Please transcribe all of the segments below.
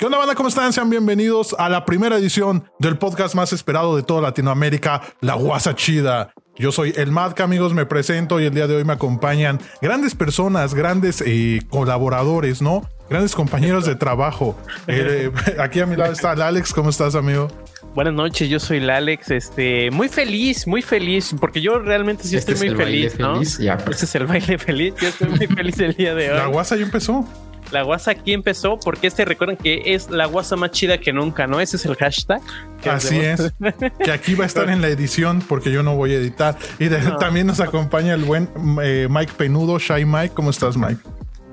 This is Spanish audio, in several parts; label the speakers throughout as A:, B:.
A: ¿Qué onda, banda? ¿Cómo están? Sean bienvenidos a la primera edición del podcast más esperado de toda Latinoamérica, La Guasa Chida. Yo soy el Madca, amigos, me presento y el día de hoy me acompañan grandes personas, grandes eh, colaboradores, ¿no? Grandes compañeros de trabajo. Eh, aquí a mi lado está el Alex, ¿cómo estás, amigo?
B: Buenas noches, yo soy el Alex, este, muy feliz, muy feliz, porque yo realmente sí
C: Este
B: estoy
C: es
B: muy
C: el baile
B: feliz, ¿no?
C: feliz, ya, pues.
B: Este es el baile feliz, yo estoy muy feliz el día de hoy.
A: La guasa ya empezó.
B: La guasa aquí empezó porque este recuerden que es la guasa más chida que nunca, ¿no? Ese es el hashtag. que
A: Así es. Que aquí va a estar en la edición porque yo no voy a editar. Y de- también nos acompaña el buen eh, Mike Penudo, Shy Mike. ¿Cómo estás, Mike?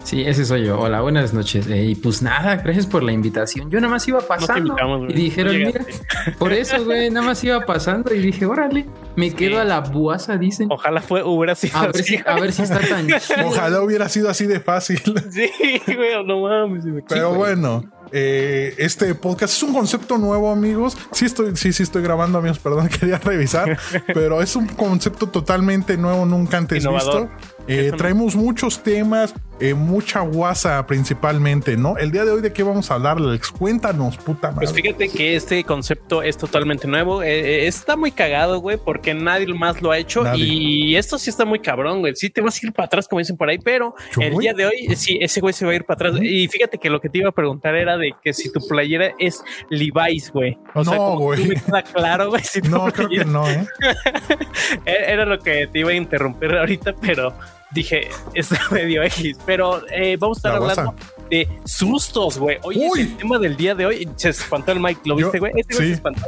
C: Sí, ese soy yo. Hola, buenas noches. Eh, y pues nada, gracias por la invitación. Yo nada más iba pasando y dijeron,
B: No
C: mira, por eso, güey, nada más iba pasando y dije, órale, me quedo a la buasa, dicen.
B: Ojalá fue, hubiera sido
C: A ver,
B: así.
C: si, a ver si está tan chido.
A: Ojalá hubiera sido así de fácil.
B: Sí, güey, no mames. me-
A: Pero
C: güey.
A: bueno, eh, este podcast es un concepto nuevo, amigos. Sí estoy, sí, sí estoy grabando, amigos. Perdón, quería revisar, pero es un concepto totalmente nuevo, nunca antes
B: Innovador.
A: visto. Eh, traemos muchos temas, eh, mucha guasa principalmente, ¿no? El día de hoy, ¿de qué vamos a hablar, Alex? Cuéntanos, puta madre.
B: Pues fíjate que este concepto es totalmente nuevo. eh, eh, está muy cagado, güey, porque nadie más lo ha hecho.
A: Nadie.
B: Y esto sí está muy cabrón, güey. Sí te vas a ir para atrás, como dicen por ahí, pero el
A: voy.
B: día de hoy, sí, ese güey se va a ir para atrás. Y fíjate que lo que te iba a preguntar era de que si tu playera es Levi's, güey. O sea,
A: No,
B: como
A: güey.
B: queda claro, güey. Si
A: no, creo que no, ¿eh?
B: Era lo que te iba a interrumpir ahorita, pero dije, está medio X. Pero eh, vamos a estar
A: La
B: hablando de sustos, güey. Oye,
A: Uy.
B: es el tema del día de hoy. Se espantó el Mike, ¿lo
A: Yo-
B: viste, güey? Este
A: sí.
B: se espantó.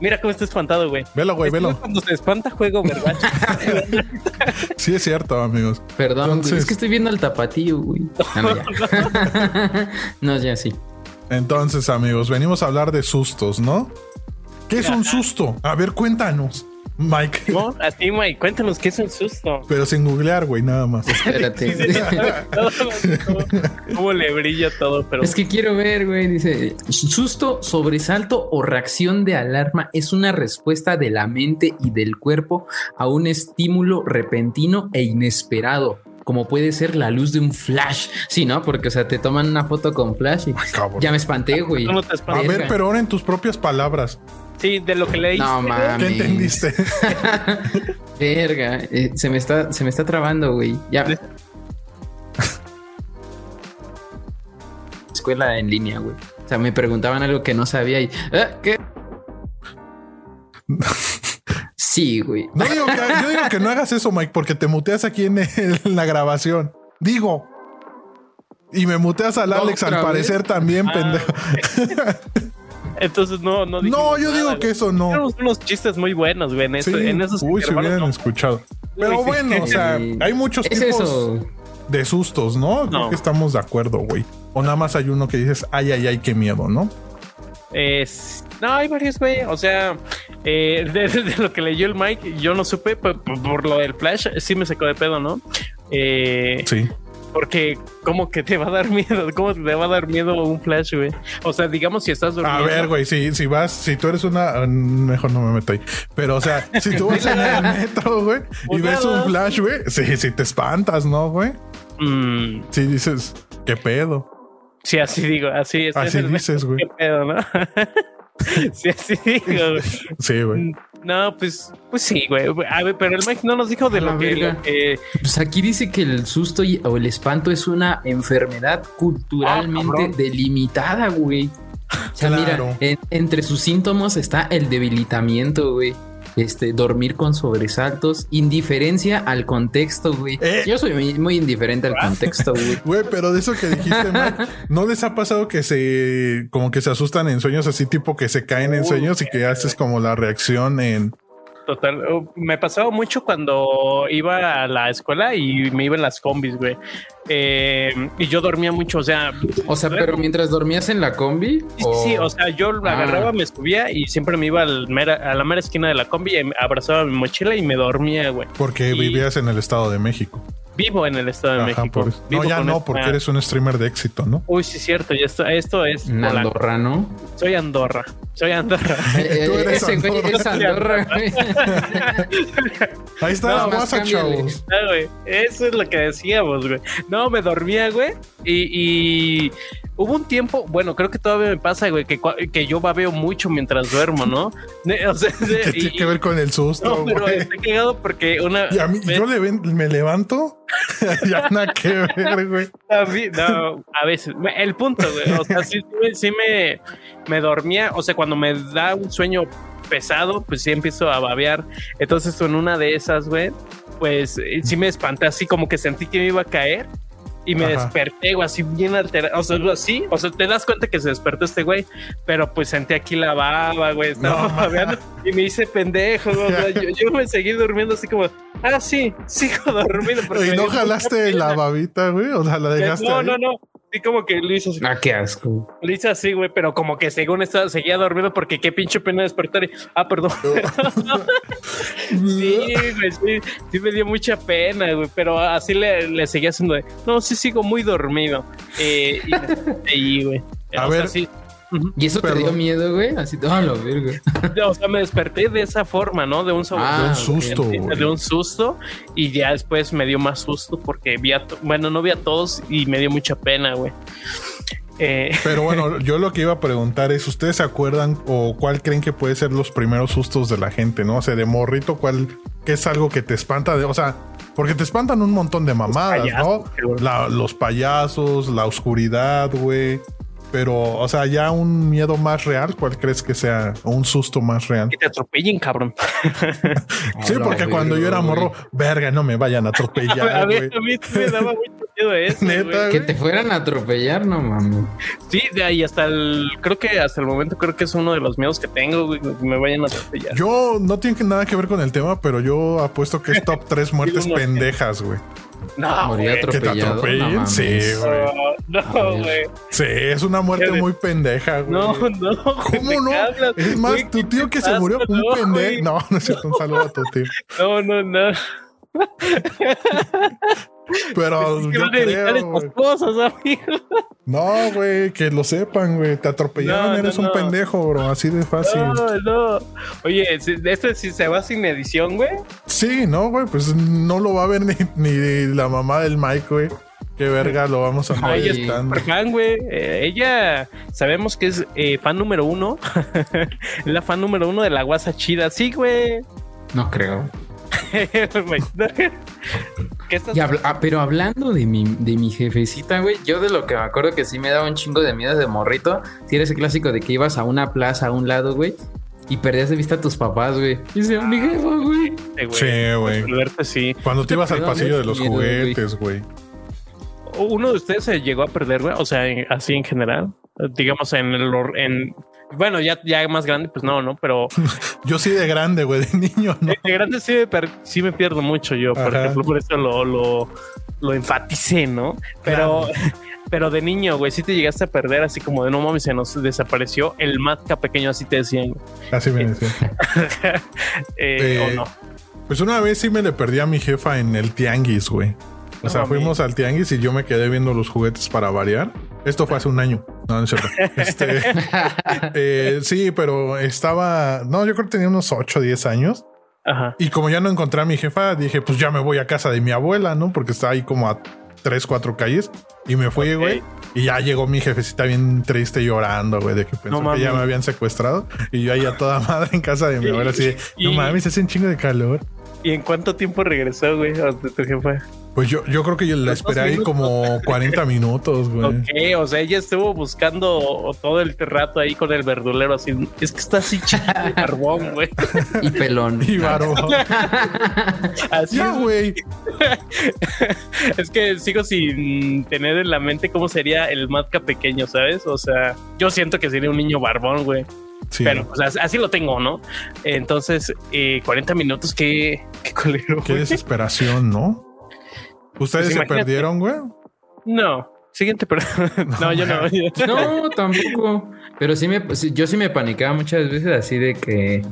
B: Mira cómo está espantado, güey.
A: Velo, güey,
B: Este
A: velo.
B: Cuando se espanta, juego, ¿verdad?
A: Sí, es cierto, amigos.
C: Perdón, güey, es que estoy viendo al tapatío, güey. Ah, no, ya. no, ya sí.
A: Entonces, amigos, venimos a hablar de sustos, ¿no? ¿Qué es un susto? A ver, cuéntanos, Mike.
B: ¿No? Así, Mike, cuéntanos qué es un susto.
A: Pero sin googlear, güey, nada más.
C: Espérate.
B: ¿Cómo, cómo le brilla todo, pero
C: Es que quiero ver, güey. Dice: susto, sobresalto o reacción de alarma es una respuesta de la mente y del cuerpo a un estímulo repentino e inesperado. Como puede ser la luz de un flash. Sí, ¿no? Porque, o sea, te toman una foto con flash y ya me espanté, güey.
B: ¿Cómo te
A: A ver, pero ahora en tus propias palabras.
B: Sí, de lo que leíste.
C: No, mames.
A: ¿Qué entendiste?
C: Verga, eh, se me está, se me está trabando, güey. Ya. Escuela en línea, güey. O sea, me preguntaban algo que no sabía y. "¿Eh? ¿Qué? Sí, güey.
A: No digo que, yo digo que no hagas eso, Mike, porque te muteas aquí en, el- en la grabación. Digo. Y me muteas al Alex, al
C: ¿Otra
A: parecer también,
B: Ah,
A: pendejo.
B: Entonces no, no
A: No, yo
B: nada,
A: digo que eso no.
B: Tenemos unos chistes muy buenos, güey, en, eso-
A: Sí.
B: en esos
A: Uy, si
B: intervalos,
A: hubieran
B: no.
A: escuchado. Pero
B: Uy, sí.
A: bueno, o sea, hay muchos
C: Es
A: tipos
C: eso.
A: de sustos, ¿no? Creo
B: No.
A: que estamos de acuerdo, güey. O nada más hay uno que dices, ay, ay, ay, qué miedo, ¿no?
B: Es- no, hay varios, güey. O sea, eh, de, de lo que leyó el Mike, yo no supe por, por- por lo del Flash, sí me sacó de pedo, ¿no? Eh,
A: Sí.
B: Porque, ¿cómo que te va a dar miedo? ¿Cómo te va a dar miedo un Flash, güey? O sea, digamos, si estás
A: A
B: durmiendo.
A: ver, güey, si, si vas, si tú eres una. ah, Mejor no me meto ahí. Pero, o sea, si tú vas en el metro, güey, y ves un flash, güey, sí, sí te espantas, ¿no, güey?
B: Mm,
A: Sí dices, ¿qué pedo?
B: sí, así digo, así es.
A: Así dices, güey.
B: ¿Qué pedo, no? sí, así digo, güey.
A: Sí, güey.
B: No, pues, pues sí, güey. A ver, pero el Mike no nos dijo de lo que, lo que-
C: Pues aquí dice que el susto y- o el espanto es una enfermedad culturalmente
B: Ah,
C: delimitada, güey. O sea,
A: Claro.
C: mira, en- entre sus síntomas está el debilitamiento, güey. Este, dormir con sobresaltos, indiferencia al contexto, güey.
A: Eh.
C: Yo soy muy, muy indiferente al contexto, güey.
A: Güey, pero de eso que dijiste, Mike, ¿no les ha pasado que se, como que se asustan en sueños así, tipo que se caen en
B: Uy,
A: sueños y que haces como la reacción en.
B: Total, uh, me pasaba mucho cuando iba a la escuela y me iba en las combis, güey. Eh, y yo dormía mucho, o sea,
C: O sea, pero mientras dormías en la combi.
B: sí, sí, sí, o sea, yo lo
C: Ah.
B: agarraba, me subía y siempre me iba al mera- a la mera esquina de la combi, y me abrazaba mi mochila y me dormía, güey.
A: Porque
B: Y-
A: vivías en el Estado de México.
B: Vivo en el Estado de
A: Ajá,
B: México.
A: por eso.
B: Vivo
A: No, ya no,
B: esta-
A: porque eres un streamer de éxito, ¿no?
B: Uy, sí, cierto, ya esto, esto es.
C: en
B: Polanco.
C: Andorra, ¿no?
B: Soy Andorra. Soy Andorra.
C: Eh,
A: Tú eres
C: ese güey
A: Andorra.
C: es Andorra, güey.
A: Ahí está
B: No,
A: la
C: cámbiale.
A: chavos.
B: Ah, güey. Eso es lo que decíamos, güey. No, me dormía, güey. Y, y hubo un tiempo, bueno, creo que todavía me pasa, güey, que, que yo babeo mucho mientras duermo, ¿no? O sea,
A: ¿Qué tiene que ver con el susto,
B: no, pero
A: güey?
B: estoy cagado porque una
A: Y a mí,
B: vez-
A: yo le ven- me levanto, ya nada que ver, güey.
B: a mí- no, a veces. El punto, güey. O sea, sí, sí me- sí me, me dormía. O sea, cuando me da un sueño pesado, pues sí empiezo a babear. Entonces, en una de esas, güey, pues eh, sí me espanté así como que sentí que me iba a caer. Y me
A: Ajá.
B: desperté, güey, así bien alterado. O sea, así, o sea, te das cuenta que se despertó este güey, pero pues sentí aquí la baba, güey, estaba
A: No,
B: y me hice pendejo, güey. Yo, yo me seguí durmiendo así como, ah, sí, sigo dormido. porque
A: ¿Y no jalaste la babita, güey? O sea, la dejaste
B: No,
A: ahí?
B: no, no. Sí, como que lo hizo así.
C: Ah, qué asco.
B: Lo hice así, güey, pero como que según estaba, seguía dormido porque qué pinche pena despertar. y- ah, perdón. sí, güey, sí, sí me dio mucha pena, güey, pero así le, le seguía haciendo de, no, sí sigo muy dormido. Eh, y me desperté ahí, güey.
A: A
B: O sea,
A: ver.
C: ¿Y eso te
A: Perdón.
C: dio miedo, güey? Así, todo lo verga.
B: O sea, me desperté de esa forma, ¿no? De un sobre-
C: Ah,
A: De un susto, güey.
B: de un susto y ya después me dio más susto porque vi a, to- bueno, no vi a todos y me dio mucha pena, güey. Eh,
A: Pero bueno, yo lo que iba a preguntar es, ¿ustedes se acuerdan o cuál creen que puede ser los primeros sustos de la gente, no? O sea, de morrito, ¿cuál qué es algo que te espanta? De, o sea, porque te espantan un montón de mamadas,
B: payasos,
A: ¿no? La- los payasos, la oscuridad, güey. Pero, o sea, ya un miedo más real, ¿cuál crees que sea? O un susto más real.
B: que te atropellen, cabrón.
A: Sí,
C: A
A: porque cuando yo era morro, verga, no me vayan a
B: a,
A: atropellar,
B: mí,
A: güey.
B: a mí sí me daba mucho miedo eso.
A: Neta.
C: Que te fueran a atropellar, no mames.
B: Sí, de ahí hasta el. Creo que hasta el momento creo que es uno de los miedos que tengo, güey, que me vayan a atropellar.
A: Yo no tiene nada que ver con el tema, pero yo apuesto que es top 3 muertes pendejas, güey.
B: No,
C: Morir
B: güey.
A: Que te
C: atropellado.
A: atropellen,
C: no
A: sí, güey.
B: No, güey.
A: Sí, es una muerte muy pendeja, güey.
B: No, no.
A: ¿Cómo
B: ¿de
A: no?
B: hablas?
A: Es más,
B: Güey,
A: tu
B: ¿qué
A: tío que se
B: pasa?
A: murió, un
B: No,
A: pendejo. No, no es cierto, un saludo a tu tío.
B: No, no, no.
A: Pero
B: Es que
A: yo
B: van a evitar
A: creo,
B: estas
A: güey.
B: cosas, amigo.
A: No, güey, que lo sepan, güey. Te atropellaron,
B: No, no,
A: eres un
B: no.
A: pendejo, bro. Así de fácil.
B: No, no. Oye, si- este sí se va sin edición, güey.
A: Sí, no, güey, pues no lo va a ver ni, ni la mamá del Mike, güey. Qué verga lo vamos a
C: Ay,
A: editando.
B: Super fan, güey. Eh, ella sabemos que es eh, fan número uno. Es la fan número uno de la guasa chida. Sí, güey.
C: No creo.
B: ¿Qué estás
C: Y habla- ah, pero hablando de mi, de mi jefecita, güey, yo de lo que me acuerdo que sí me daba un chingo de miedo de morrito, si era ese clásico de que ibas a una plaza a un lado, güey, y perdías de vista a tus papás, güey. Y decía, mi jefa, güey.
B: güey?
A: Sí, güey.
B: Sí.
A: Cuando te ibas al pasillo de los
C: miedo,
A: juguetes, güey.
B: ¿Uno de ustedes se llegó a perder, güey? O sea, en- así en general. Digamos, en el... En, bueno, ya, ya más grande, pues no, ¿no? Pero
A: Yo sí de grande, güey, de niño, ¿no?
B: de grande sí sí me pierdo mucho yo, por
A: Ajá.
B: ejemplo. Por eso lo, lo, lo enfaticé, ¿no? Pero... Pero de niño, güey, sí te llegaste a perder así como de no mames, se nos desapareció el Matka pequeño, así te decían.
A: Así me decía.
B: Eh,
A: Eh,
B: ¿O no?
A: Pues una vez sí me le perdí a mi jefa en el tianguis, güey. O sea, fuimos al tianguis y yo me quedé viendo los juguetes para variar. Esto fue hace un año. No, no es cierto. Este, eh, sí, pero estaba. No, yo creo que tenía unos 8 o 10 años.
B: Ajá.
A: Y como ya no encontré a mi jefa, dije, pues ya me voy a casa de mi abuela, ¿no? Porque está ahí como a 3, 4 calles. Y me fui, güey. Y ya llegó mi jefecita bien triste llorando, güey, de que pensó
B: No
A: que ya me habían secuestrado. Y yo ahí a toda madre en casa de mi abuela, así de, no mames, hace un chingo de calor.
B: ¿Y en cuánto tiempo regresó, güey? a tu tu jefa?
A: Pues yo, yo creo que yo la esperé ahí
B: minutos.
A: como 40 minutos, güey.
B: Ok, o sea, ella estuvo buscando todo el rato ahí con el verdulero así. Es que está así chiquito de carbón, güey.
C: y pelón.
A: Y varón.
B: Así
A: ya,
B: es.
A: güey.
B: Es que sigo sin tener en la mente cómo sería el Matka pequeño, ¿sabes? O sea, yo siento que sería un niño barbón, güey.
A: Sí.
B: Pero, o sea, así lo tengo, ¿no? Entonces, eh, 40 minutos, qué, qué colero.
A: Qué desesperación, ¿no? ¿Ustedes
B: Pues
A: se
B: imagínate.
A: perdieron, güey?
B: No, siguiente, pero no, yo no. yo-
C: No, tampoco. Pero sí me, yo sí me panicaba muchas veces así de que,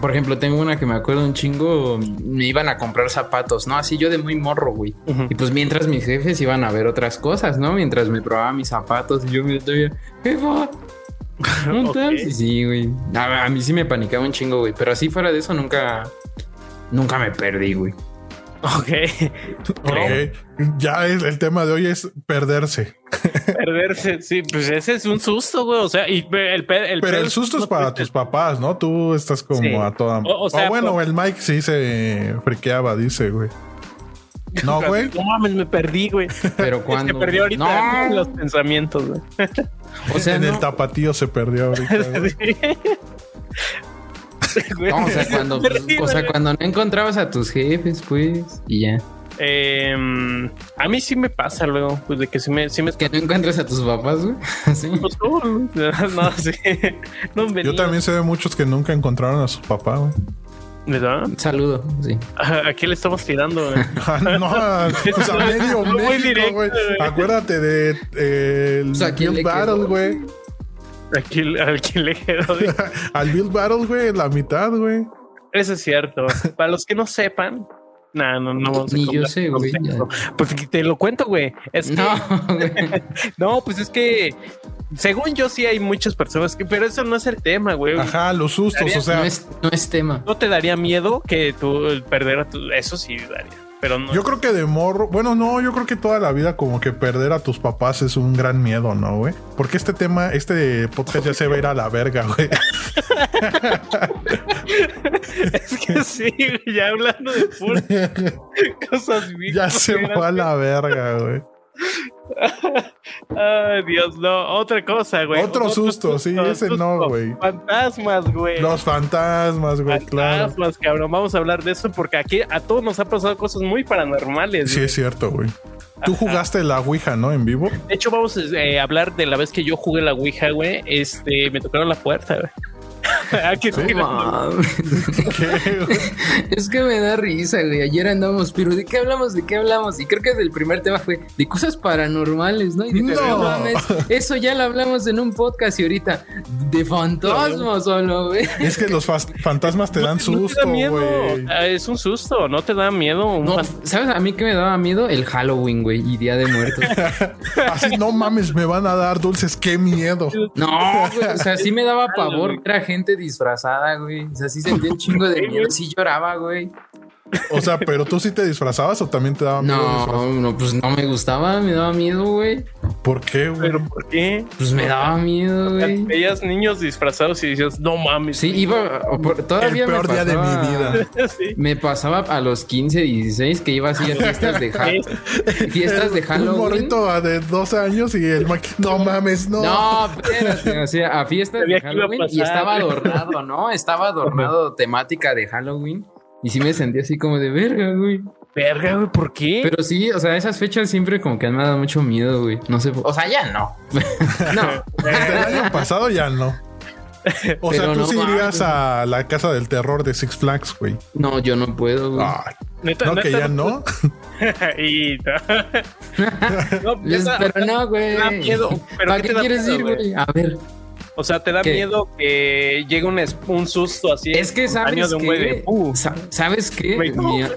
C: por ejemplo, tengo una que me acuerdo un chingo, me iban a comprar zapatos, ¿no? Así yo de muy morro, güey. Y pues mientras mis jefes iban a ver otras cosas, ¿no? Mientras me probaba mis zapatos y yo me estoy, jefa, ¿no
B: Ok.
C: tal? Sí, Sí, güey. A, a mí sí me panicaba un chingo, güey. Pero así fuera de eso nunca, nunca me perdí, güey.
B: Ok.
A: Ok. Ya es, el tema de hoy es perderse.
B: Perderse, sí, pues ese es un susto, güey. O sea, y el, el
A: Pero el susto es para tus papás, ¿no? Tú estás como
B: Sí.
A: a toda.
B: O- o sea,
A: bueno,
B: por-
A: el Mike sí se friqueaba, dice, güey. No, güey.
B: No mames, me perdí, güey.
C: Pero
B: Se
C: cuando.
B: perdió ahorita
C: No,
B: los pensamientos, güey.
C: o sea,
A: en el tapatío se perdió ahorita. Güey.
B: Güey,
C: no, o sea, cuando, o sea, cuando no encontrabas a tus jefes, pues, y ya.
B: Em, a mí sí me pasa luego, pues de que sí me, sí me
C: Que no encuentres a tus papás, güey. Sí.
B: Pues, no, no, sí. No
A: Yo también sé de muchos que nunca encontraron a su papá, güey.
B: ¿Verdad?
C: Saludo, sí.
B: ¿A qué le estamos tirando? güey?
A: Ah, no, a- pues a medio México, güey. Acuérdate de eh, el
C: Pues, ¿a quedó?
A: Battle, güey.
B: Aquí, al que le quedó. güey.
A: Al Build Battle, güey, la mitad, güey.
B: Eso es cierto. Para los que no sepan, no, no, no vamos a
C: Ni yo sé, güey.
B: Pues te lo cuento, güey. Es que,
C: No, güey.
B: no, pues es que según yo sí hay muchas personas que, pero eso no es el tema, güey.
A: Ajá, los sustos, o sea.
C: No es, no es tema.
B: ¿No te daría miedo que tú perder a tu... Eso sí daría, pero no.
A: Yo creo que de morro, bueno, no, yo creo que toda la vida como que perder a tus papás es un gran miedo, ¿no, güey? Porque este tema, este podcast ya se va a ir a la verga, güey.
B: es que sí, ya hablando de puras cosas bien
A: Ya se va a la verga, güey.
B: Ay, Dios, no. Otra cosa, güey.
A: Otro susto, sí, ese no, güey.
B: Fantasmas, güey.
A: Los fantasmas, güey, claro.
B: Fantasmas, cabrón. Vamos a hablar de eso porque aquí a todos nos ha pasado cosas muy paranormales.
A: Sí,
B: güey.
A: es cierto, güey. Tú jugaste la Ouija, ¿no? En vivo.
B: De hecho, vamos eh, a hablar de la vez que yo jugué la Ouija, güey. Este, me tocaron la puerta, güey. Ah, que- que-.
A: ¿Qué, güey?
C: Es que me da risa, güey. Ayer andamos, pero ¿de qué hablamos? ¿De qué hablamos? Y creo que el primer tema fue de cosas paranormales, ¿no? Y dije,
A: No.
C: no mames, eso ya lo hablamos en un podcast y ahorita de fantasmas solo, güey.
A: Es que los fantasmas te dan
B: ¿No te da
A: susto,
B: miedo?
A: güey.
B: Ah, Es un susto, ¿no te da miedo? Un
C: No, ¿sabes a mí qué me daba miedo? El Halloween, güey, y Día de Muertos.
A: Así, no mames, me van a dar dulces, qué miedo.
C: No, güey, o sea, sí me daba pavor ver a gente disfrazada, güey. O sea, sí sentía un chingo de miedo, sí lloraba, güey.
A: O sea, pero tú sí te disfrazabas o también te daba miedo
C: No, no, pues no me gustaba, me daba miedo, güey.
A: ¿Por qué, güey?
B: ¿Pero por qué?
C: Pues me daba miedo, güey.
B: Veías niños disfrazados y dices, no mames.
C: Sí, iba, o por-
A: El
C: todavía me
A: peor día de
C: pasaba-
A: mi vida.
B: Sí.
C: Me pasaba a los 15, 16 que iba así a fiestas de, ha- fiestas de
A: Un
C: Halloween.
A: morrito de 12 años y el Mike, no mames, no.
C: No, espérate, o sea, a fiestas
B: Sabía
C: de Halloween y estaba adornado, ¿no? Estaba adornado temática de Halloween y sí me sentí así como de verga, güey.
B: Verga, güey, ¿por qué?
C: Pero sí, o sea, esas fechas siempre como que me ha dado mucho miedo, güey. No sé, por- o sea, ya no. no.
A: Desde el año pasado ya no. O sea, tú
C: no
A: sí irías a la casa del terror de Six Flags, güey.
C: No, yo no puedo, güey.
A: Ay,
B: Neta-
A: no, que ya no.
B: y no,
C: Les-
B: neta,
C: pero no, güey.
B: da miedo. ¿Pero
C: ¿Para
B: qué
C: qué,
B: te da
C: quieres
B: miedo,
C: ir,
B: güey?
C: A ver,
B: O sea, te da
C: ¿Qué?
B: miedo que llegue un, un susto así.
C: es que sabes
B: de un de,
C: que,
B: "Uh".
C: sa- ¿sabes qué?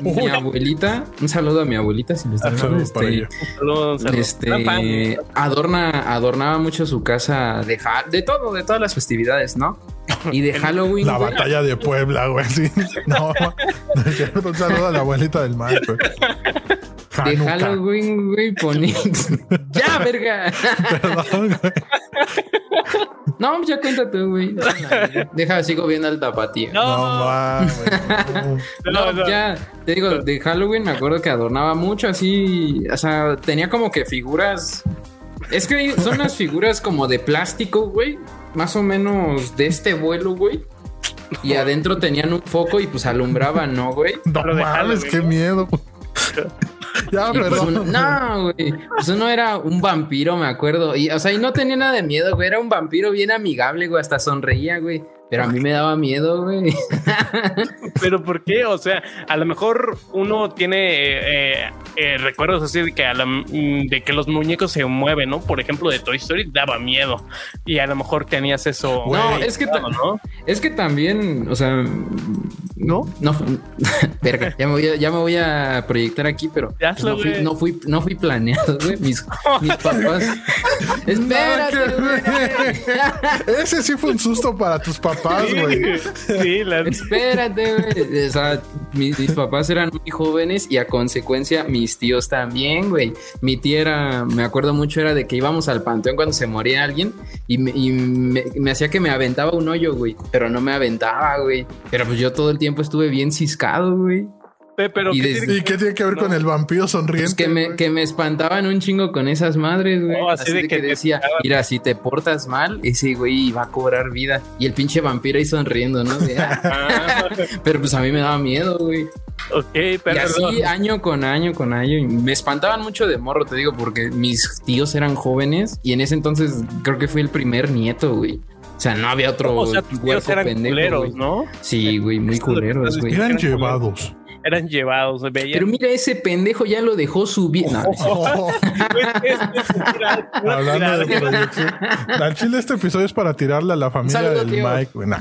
C: Mi, abuelita, un saludo a mi abuelita si lo está
A: para
C: este, este adorna adornaba mucho su casa de de todo de todas las festividades no y de Halloween
A: La
C: güey,
A: batalla de Puebla, güey. Sí. No, no es cierto. Un saludo a la abuelita del mar, güey.
C: De. Halloween güey ponía ya verga
A: Perdón, güey.
C: no ya cuenta tú güey deja sigo viendo al tapatío
B: No,
A: No
C: ya, te digo, de Halloween me acuerdo que adornaba mucho así, o sea, tenía como que figuras. Es que son las figuras como de plástico, güey, más o menos de este vuelo, güey. Y adentro tenían un foco y pues alumbraban, ¿no, güey?
A: No mames, qué miedo. Ya,
C: Y pues
A: perdón.
C: uno- no, güey. Pues uno era un vampiro, me acuerdo. Y, o sea, y no tenía nada de miedo, güey. Era un vampiro bien amigable, güey. Hasta sonreía, güey. Pero a mí me daba miedo, güey.
B: Pero ¿por qué? O sea, a lo mejor uno tiene eh, eh, recuerdos así de que, a la- mm, de que los muñecos se mueven, ¿no? Por ejemplo, de Toy Story daba miedo. Y a lo mejor tenías eso.
A: Güey.
C: No, es que. Es que también, o sea,
B: ¿No?
C: No, verga, ya me voy a, ya me voy a proyectar aquí, pero pues,
B: hazlo,
C: no, fui,
B: güey.
C: no, fui, no fui planeado, güey. Mis, mis papás. Espérate, güey.
A: Ese sí fue un susto para tus papás, güey.
B: Sí, la
C: Espérate, güey. O sea, mis, mis papás eran muy jóvenes y a consecuencia mis tíos también, güey. Mi tía era, me acuerdo mucho, era de que íbamos al panteón cuando se moría alguien y me, y me- me hacía que me aventaba un hoyo, güey. Pero no me aventaba, güey. Pero pues yo todo el tiempo estuve bien ciscado, güey.
B: Pero
C: Y
B: ¿qué
C: desde-
B: tiene
A: ¿Y qué tiene que ver con el vampiro sonriente?
C: Pues que me, que me espantaban un chingo con esas madres, güey.
B: Así
C: así,
B: de
C: de
B: que
C: decía, mira, si te portas mal, ese güey va a cobrar vida. Y el pinche vampiro ahí sonriendo, ¿no? De, "Ah".
B: Ah,
C: Pero pues a mí me daba miedo, güey.
B: ok,
C: Y
B: pero
C: así año con año con año. Y me espantaban mucho de morro, te digo, porque mis tíos eran jóvenes y en ese entonces creo que fui el primer nieto, güey. O sea, no había otro
B: o sea, tus tíos eran
C: pendejo,
B: culeros. ¿no?
C: Sí, güey, muy culeros, güey.
A: Eran llevados.
B: Eran llevados, veían.
C: Pero mira, ese pendejo ya lo dejó subir. No.
A: Oh, hablando de proyección. Al chile este episodio es para tirarle a la familia
C: Saludo,
A: del
C: tío.
A: Mike. güey.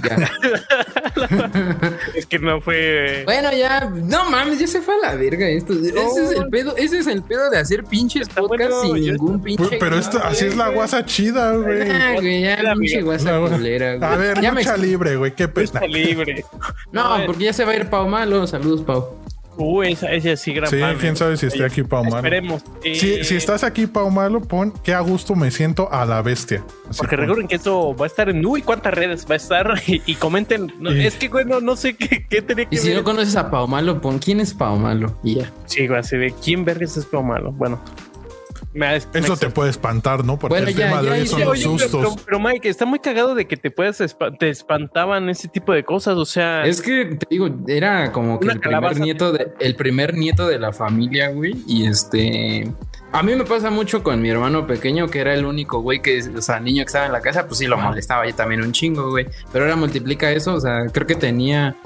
B: Es que no fue.
C: Bueno, ya, no mames, ya se fue a la verga esto. Ese es el pedo, ese es el pedo de hacer pinches
B: Está
C: podcasts
B: bueno,
C: sin
B: yo-
C: ningún pinche.
A: Pero esto, así es la guasa chida, güey.
C: Ah, güey, ya
B: Mira,
C: pinche guasa culera, güey.
A: A ver,
C: ya me
A: lucha libre, güey. Qué pena.
B: Libre.
C: No,
B: eh.
C: porque ya se va a ir Pau Malo. Saludos, Pau.
B: Uy, esa, esa sí, gran
A: Sí,
B: fan,
A: quién
B: ¿eh?
A: sabe si esté aquí Pau Malo.
B: Esperemos.
A: Si,
B: Eh,
A: si estás aquí, Pau Malo, pon qué a gusto me siento a la bestia. Así
B: Porque
A: pon.
B: recuerden que esto va a estar en uy, cuántas redes va a estar y, y comenten. No,
A: Y-
B: Es que, güey, no, sé qué, qué tenía que
C: Y si
B: ver.
C: no conoces a Pau Malo, pon quién es Pau Malo. Y ya.
B: Sí, güey, así de quién vergas es Pau malo. Bueno, me, me
A: Eso te puede espantar, ¿no? Porque
C: Bueno,
A: el
C: ya,
A: tema de hoy son los
B: Oye,
A: sustos.
B: Pero, pero, Mike, está muy cagado de que te puedas espa- te espantaban ese tipo de cosas. O sea,
C: Es que te digo, era como que
B: Una
C: el primer
B: calabaza.
C: nieto de, el primer nieto de la familia, güey. Y este. A mí me pasa mucho con mi hermano pequeño, que era el único güey que, o sea, niño que estaba en la casa, pues sí lo molestaba yo también un chingo, güey. Pero ahora multiplica eso, o sea, creo que tenía.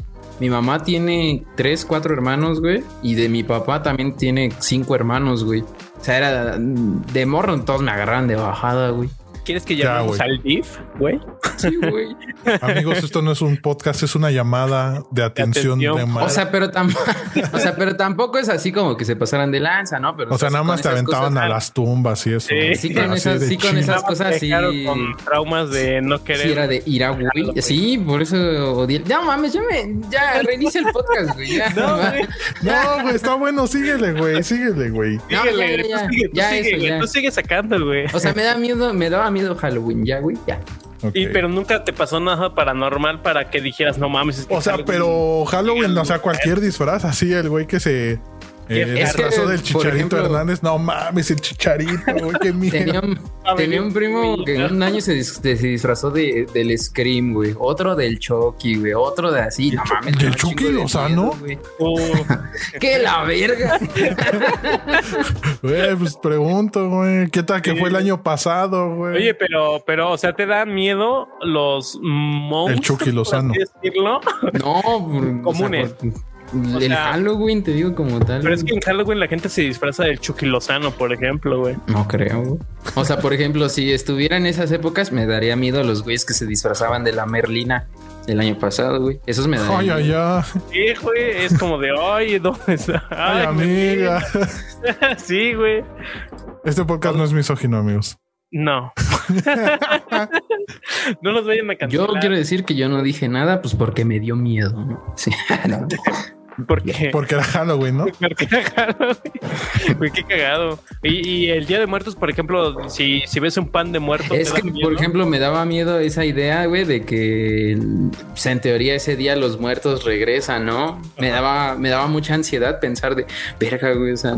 C: Mi mamá tiene tres, cuatro hermanos, güey. Y de mi papá también tiene cinco hermanos, güey. O sea, era de morro, todos me agarraban de bajada, güey.
B: ¿Quieres que
A: Ya,
B: llamemos
A: güey.
B: al DIF, güey?
C: Sí, güey.
A: Amigos, esto no es un podcast, es una llamada de atención de,
B: atención.
C: O sea, pero tampoco, o sea, pero tampoco es así como que se pasaran de lanza, ¿no? Pero
A: O sea, nada más te aventaban
C: cosas-
A: a las tumbas y eso.
B: Sí.
C: Sí, con
A: Así
C: esas- sí, con esas cosas sí.
B: Con traumas de no querer.
C: Sí, era de ir a güey. Sí, por eso odié. No mames, ya me, ya reinicia el podcast, güey. Ya,
B: No, güey.
A: No, güey, está bueno, síguele, güey, síguele, güey.
C: No,
B: Síguele,
C: ya, ya,
B: tú sigue, tú
C: ya
B: sigue,
C: eso,
B: güey,
C: ya.
B: tú sigue sacando, güey.
C: O sea, me da miedo, me daba miedo Halloween, ya, güey, ya.
B: Y, pero nunca te pasó nada paranormal para que dijeras, no mames. es que
A: O sea,
B: Halloween-
A: pero Halloween, o sea, cualquier disfraz, así el güey que se eh,
B: Es
A: disfrazó
C: que,
A: del
C: por
A: Chicharito
C: ejemplo-
A: Hernández. No mames, el Chicharito, güey, qué miedo.
C: Tenía tenía un primo que un año se, dis- se disfrazó de, del Scream, güey. Otro del Chucky, güey. Otro de así. No mames.
A: ¿Del Chucky
C: de
A: Lozano?
B: Uh,
C: ¡Qué la verga!
A: Güey, pues pregunto, güey, ¿qué tal que
B: Sí.
A: fue el año pasado, güey?
B: Oye, pero, pero, o sea, ¿te dan miedo los monstruos?
A: El Chucky Lozano.
B: decirlo?
C: No,
B: Comunes.
C: o sea,
B: O
C: el
B: sea-
C: Halloween, te digo como tal.
B: Pero es que en Halloween la gente se disfraza del Chucky Lozano, por ejemplo, güey.
C: No creo, güey. O sea, por ejemplo, si estuviera en esas épocas, me daría miedo los güeyes que se disfrazaban de la Merlina el año pasado, güey. Esos me darían
A: Ay, ay,
C: miedo.
A: ay,
B: Sí, güey, es como de, ay, ¿dónde está?
A: ay, amiga.
B: vi". sí, güey.
A: Este podcast no es misógino, amigos.
B: No. no nos vayan a
C: Yo
B: cancelar.
C: quiero decir que yo no dije nada, pues porque me dio miedo. ¿no? Sí. no.
B: Porque...
A: Porque era Halloween, ¿no?
B: Porque era Halloween. Güey, qué cagado. Y, y el Día de Muertos, por ejemplo, si, si ves un pan de muerto...
C: Es
B: ¿te
C: que,
B: miedo?
C: por ejemplo, me daba miedo esa idea, güey, de que pues, en teoría ese día los muertos regresan, ¿no? Me daba, me daba mucha ansiedad pensar de, verga, güey, o sea,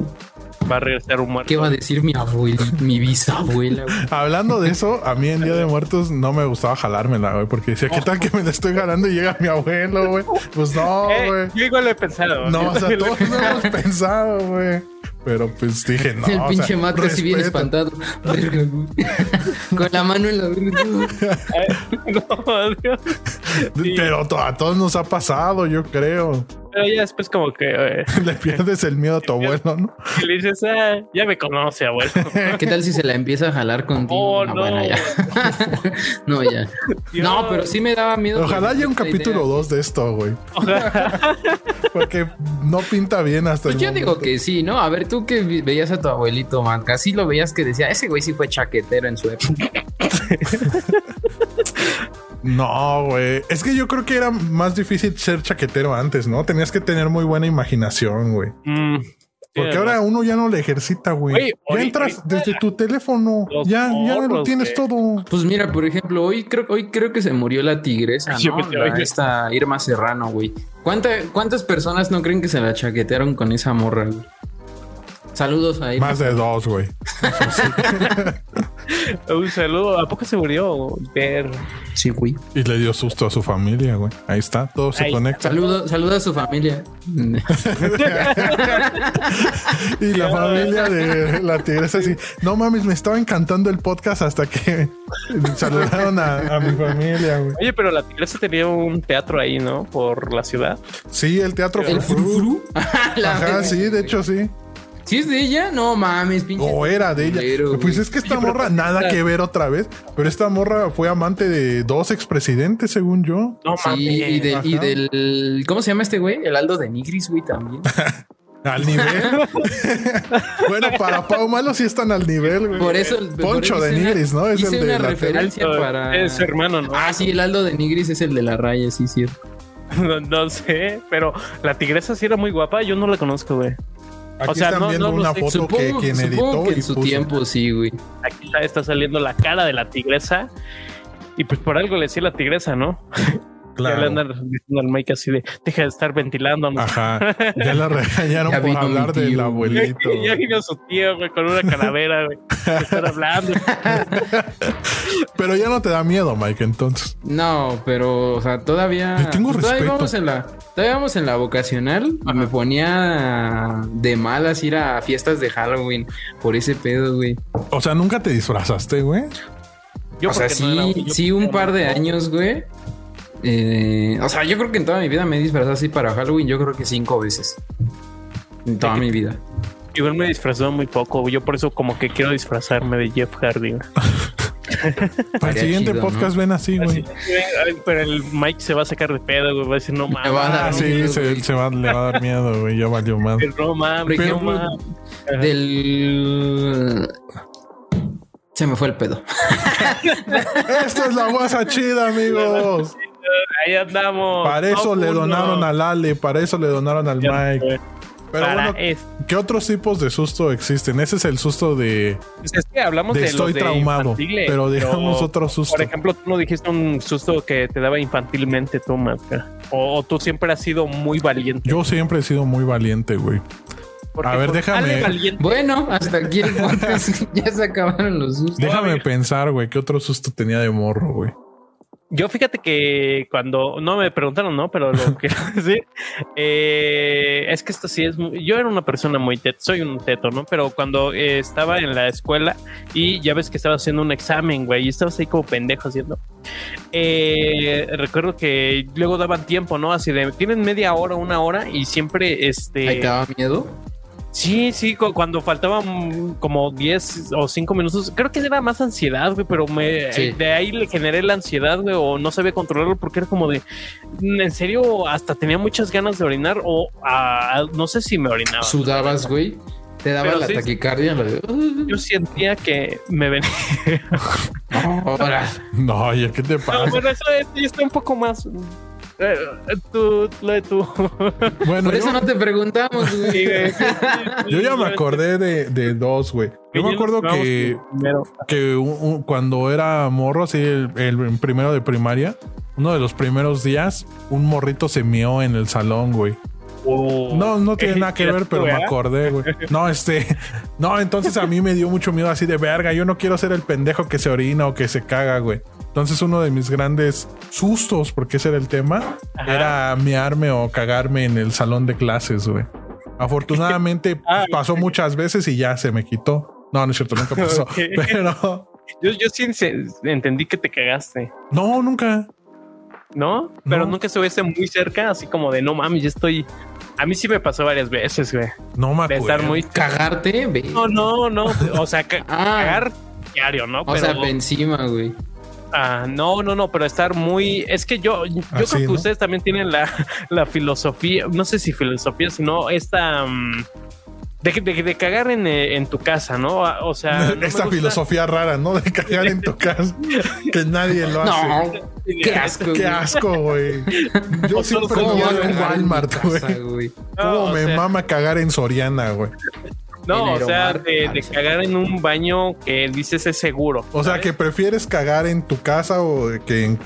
B: Va a regresar un muerto.
C: ¿qué va a decir mi abuela, mi bisabuela, güey?
A: Hablando de eso, a mí en Día de Muertos no me gustaba jalármela, güey, porque decía, ¿qué tal que me la estoy jalando y llega mi abuelo, güey? Pues no,
B: Eh,
A: güey.
B: yo igual lo he pensado.
A: No, o sea,
B: lo
A: todos lo hemos pensado, güey. Pero pues dije, no.
C: el
A: o
C: pinche
A: sea,
C: Matt así bien espantado. Con la mano en la
B: No, Dios. Sí.
A: Pero a todos nos ha pasado, yo creo.
B: Pero ya después como que eh,
A: Le pierdes el miedo a tu abuelo, ¿no?
B: y le dices, ah, ya me conoce, abuelo.
C: ¿Qué tal si se la empieza a jalar contigo?
B: Oh, no.
C: bueno, ya. no, ya. No, pero sí me daba miedo.
A: Ojalá haya un capítulo
C: idea-
A: 2 de esto, güey. Porque no pinta bien hasta
C: Pues
A: el
C: yo digo que sí, ¿no? A ver, tú que veías a tu abuelito, man, casi lo veías que decía, ese güey sí fue chaquetero en su época.
A: No, güey. Es que yo creo que era más difícil ser chaquetero antes, ¿no? Tenías que tener muy buena imaginación, güey.
B: Mm,
A: Porque ahora uno ya no le ejercita, güey. Ya entras desde tu teléfono. Ya, ya lo tienes todo.
C: Pues mira, por ejemplo, hoy creo, hoy creo que se murió la tigresa,
B: Yo
C: ¿no? La- esta Irma Serrano, güey. ¿Cuánta- ¿Cuántas personas no creen que se la chaquetearon con esa morra, güey? Saludos a Irma.
A: Más de dos, güey.
B: Un saludo. ¿A poco se murió? Ver.
C: Sí, güey.
A: Y le dio susto a su familia, güey. Ahí está, todo se
B: Ahí
A: conecta.
C: Saludos saluda a su familia.
A: Y la familia de la tigresa así, no mames, me estaba encantando el podcast hasta que saludaron a, a mi familia, güey.
B: Oye, pero la tigresa tenía un teatro ahí, ¿no? Por la ciudad.
A: Sí, el teatro
C: ¿El
A: frufru?
C: La
A: Ajá, sí, de hecho sí.
C: ¿Sí es de ella? No mames, pinche.
A: O era de ella. Pues es que esta morra nada que ver otra vez. Pero esta morra fue amante de dos expresidentes, según yo.
B: No
C: Sí,
B: mames.
C: y, de- y
A: Ajá.
C: del. ¿Cómo se llama este güey? El Aldo de Nigris, güey, también.
A: Al nivel. bueno, para Pau Malo sí están al nivel, güey.
C: Por eso. por
A: Poncho
C: eso
A: de
C: una-
A: Nigris, ¿no? Es
C: hice
A: el de
C: una
A: la
C: referencia para.
B: Es su hermano, ¿no?
C: Ah, sí, el Aldo de Nigris es el de la raya, sí, cierto.
B: No, no sé, pero la tigresa sí era muy guapa. Yo no la conozco, güey.
A: Aquí
B: o sea,
A: están
B: no-
A: viendo
B: no
A: una
B: sé.
A: foto que
C: Supongo,
A: quien
C: supongo
A: editó
C: que
A: y
C: en su
A: puso.
C: tiempo sí, güey.
B: Aquí está, está saliendo la cara de la tigresa. Y pues por algo le decía la tigresa, ¿no? Ya le
A: Claro.
B: andan diciendo al Mike así de deja de estar ventilando. ¿no?
A: Ajá. Ya la regañaron
C: Ya
A: por hablar del abuelito.
B: ya vino su tío, güey, con una calavera, güey. estar hablando.
A: Pero ya no te da miedo, Mike, entonces.
C: No, pero, o sea, todavía.
A: Le tengo
C: todavía
A: respeto.
C: Vamos en la, todavía vamos en la vocacional. y Me ponía de malas ir a fiestas de Halloween por ese pedo, güey.
A: O sea, nunca te disfrazaste, güey.
B: Yo
C: o sea,
B: no
C: sí,
B: era- yo
C: sí, un par de años, güey. Eh, o sea, yo creo que en toda mi vida me he disfrazado así para Halloween. Yo creo que cinco veces. En toda mi vida.
B: Igual me disfrazó muy poco. Yo por eso como que quiero disfrazarme de Jeff Hardy.
A: Para el siguiente
C: chido,
A: podcast ven así, güey.
B: Pero el Mike se va a sacar de pedo, güey. Va a decir, no mames.
A: Ah, sí,
C: miedo,
A: se, va, le va a dar miedo, güey. Ya valió más.
B: No mames, no mames.
C: Del. Se me fue el pedo.
A: Esta es la guasa chida, amigos.
B: Ahí andamos.
A: Para eso le
B: uno.
A: donaron al Ale, para eso le donaron al Mike.
B: fue.
A: Pero
B: Para
A: bueno. ¿qué otros tipos de susto existen? Ese es el susto de,
B: Pues es que hablamos
A: de
B: de,
A: estoy
B: de
A: traumado, pero digamos otro susto.
B: Por ejemplo, tú no dijiste un susto que te daba infantilmente tú. O, o tú siempre has sido muy valiente.
A: Yo siempre he sido muy valiente, güey.
B: Porque
A: a ver,
B: por-
A: déjame-.
C: Bueno, hasta aquí el podcast. ya se acabaron los sustos.
A: Déjame pensar, güey, qué otro susto tenía de morro, güey.
B: Yo fíjate que cuando no me preguntaron, no, pero lo quiero decir eh, es que esto sí es. muy- yo era una persona muy teto, soy un teto, no? Pero cuando eh, estaba en la escuela y ya ves que estaba haciendo un examen, güey, y estabas ahí como pendejo haciendo. Eh, recuerdo que luego daban tiempo, no? Así de tienen media hora, una hora y siempre este.
C: ¿Ahí te daba miedo?
B: Sí, sí, cu- cuando faltaban como 10 o 5 minutos, creo que era más ansiedad, güey, pero me
C: Sí.
B: de ahí le generé la ansiedad, güey, o no sabía controlarlo porque era como de, en serio, hasta tenía muchas ganas de orinar o ah, no sé si me orinaba.
C: ¿Sudabas, güey? ¿Te daba
B: Pero
C: la
B: sí.
C: taquicardia?
B: Yo sentía que me venía.
C: Ahora.
A: No, oye, ¿qué te
B: No,
A: pasa?
B: bueno, eso es- ya está un poco más. Eh, tú, lo de tú.
A: Bueno,
C: Por eso no te preguntamos, güey.
A: yo ya me acordé de, de dos, güey. Yo me acuerdo que, que un- un- cuando era morro, así, el, el primero de primaria, uno de los primeros días, un morrito se mió en el salón, güey.
B: Oh.
A: No, no tiene nada que ver, pero me acordé, güey. No, este, no, entonces a mí me dio mucho miedo así de verga. Yo no quiero ser el pendejo que se orina o que se caga, güey. Entonces uno de mis grandes sustos, porque ese era el tema,
B: Ajá.
A: era mearme o cagarme en el salón de clases, güey. Afortunadamente pues,
B: Ah,
A: pasó muchas veces y ya se me quitó. No, no es cierto, nunca pasó.
B: Ok.
A: Pero
B: Yo, yo sí entendí que te cagaste.
A: no, nunca.
B: ¿no? Pero
A: No.
B: nunca estuviste muy cerca, así como de no mames, ya estoy. A mí sí me pasó varias veces, güey.
A: No me
B: De
A: acuerdo.
B: estar muy.
C: Cagarte, ve.
B: No, no, no. O sea,
C: Ah.
B: cagar diario, ¿no?
C: O sea, encima, güey.
B: Ah, no, no, no, pero estar muy. Es que yo, yo
A: Así,
B: creo que
A: ¿no?
B: ustedes también tienen la, la filosofía, no sé si filosofía, sino esta. mm, de, de, de cagar en, eh, en tu casa, ¿no? O sea. no
A: Esta
B: gusta-
A: filosofía rara, ¿no? De cagar en tu casa. Que nadie lo hace.
C: No, qué asco,
A: Qué
C: güey.
A: asco, güey. Yo
B: O
A: siempre voy
B: como
A: a Walmart, güey.
B: No,
A: Cómo
B: o
A: me
B: sea,
A: mama cagar en Soriana, güey.
B: No,
C: En
B: o sea, de,
C: Ah,
B: de cagar en un baño que dices es seguro.
A: O sea, que prefieres cagar en tu casa o que, en-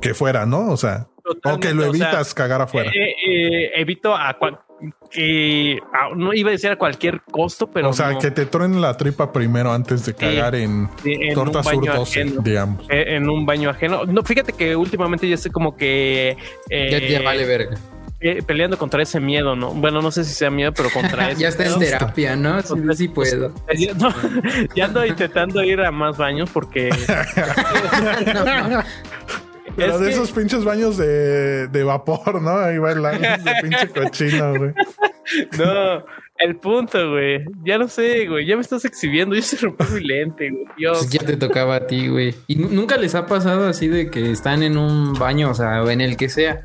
A: que fuera, ¿no? O sea, o que lo
B: o sea,
A: evitas cagar afuera.
B: eh, eh, evito a cual- que a- no iba a decir a cualquier costo, pero
A: o sea,
B: no,
A: que te truenen la tripa primero antes de cagar en
B: en
A: Torta
B: un
A: Sur
B: baño
A: 12,
B: ajeno.
A: digamos.
B: Eh, en un baño ajeno. No, fíjate que últimamente ya estoy como que eh,
C: Ya, ya vale verga.
B: Eh, peleando contra ese miedo, ¿no? Bueno, no sé si sea miedo, pero contra ese
C: ya está en terapia, ¿no? Sí, sí puedo.
B: Ya, no, ya ando intentando ir a más baños porque
C: No, no.
A: Pero
B: es
A: de
B: que-
A: esos pinches baños de, de vapor, ¿no? Ahí bailando de pinche cochino, güey.
B: no, el punto, güey. Ya lo sé, güey. Ya me estás exhibiendo. Yo se rompió mi lente, güey. Dios.
C: Pues ya te tocaba a ti, güey. ¿Y nu- nunca les ha pasado así de que están en un baño, o sea, o en el que sea?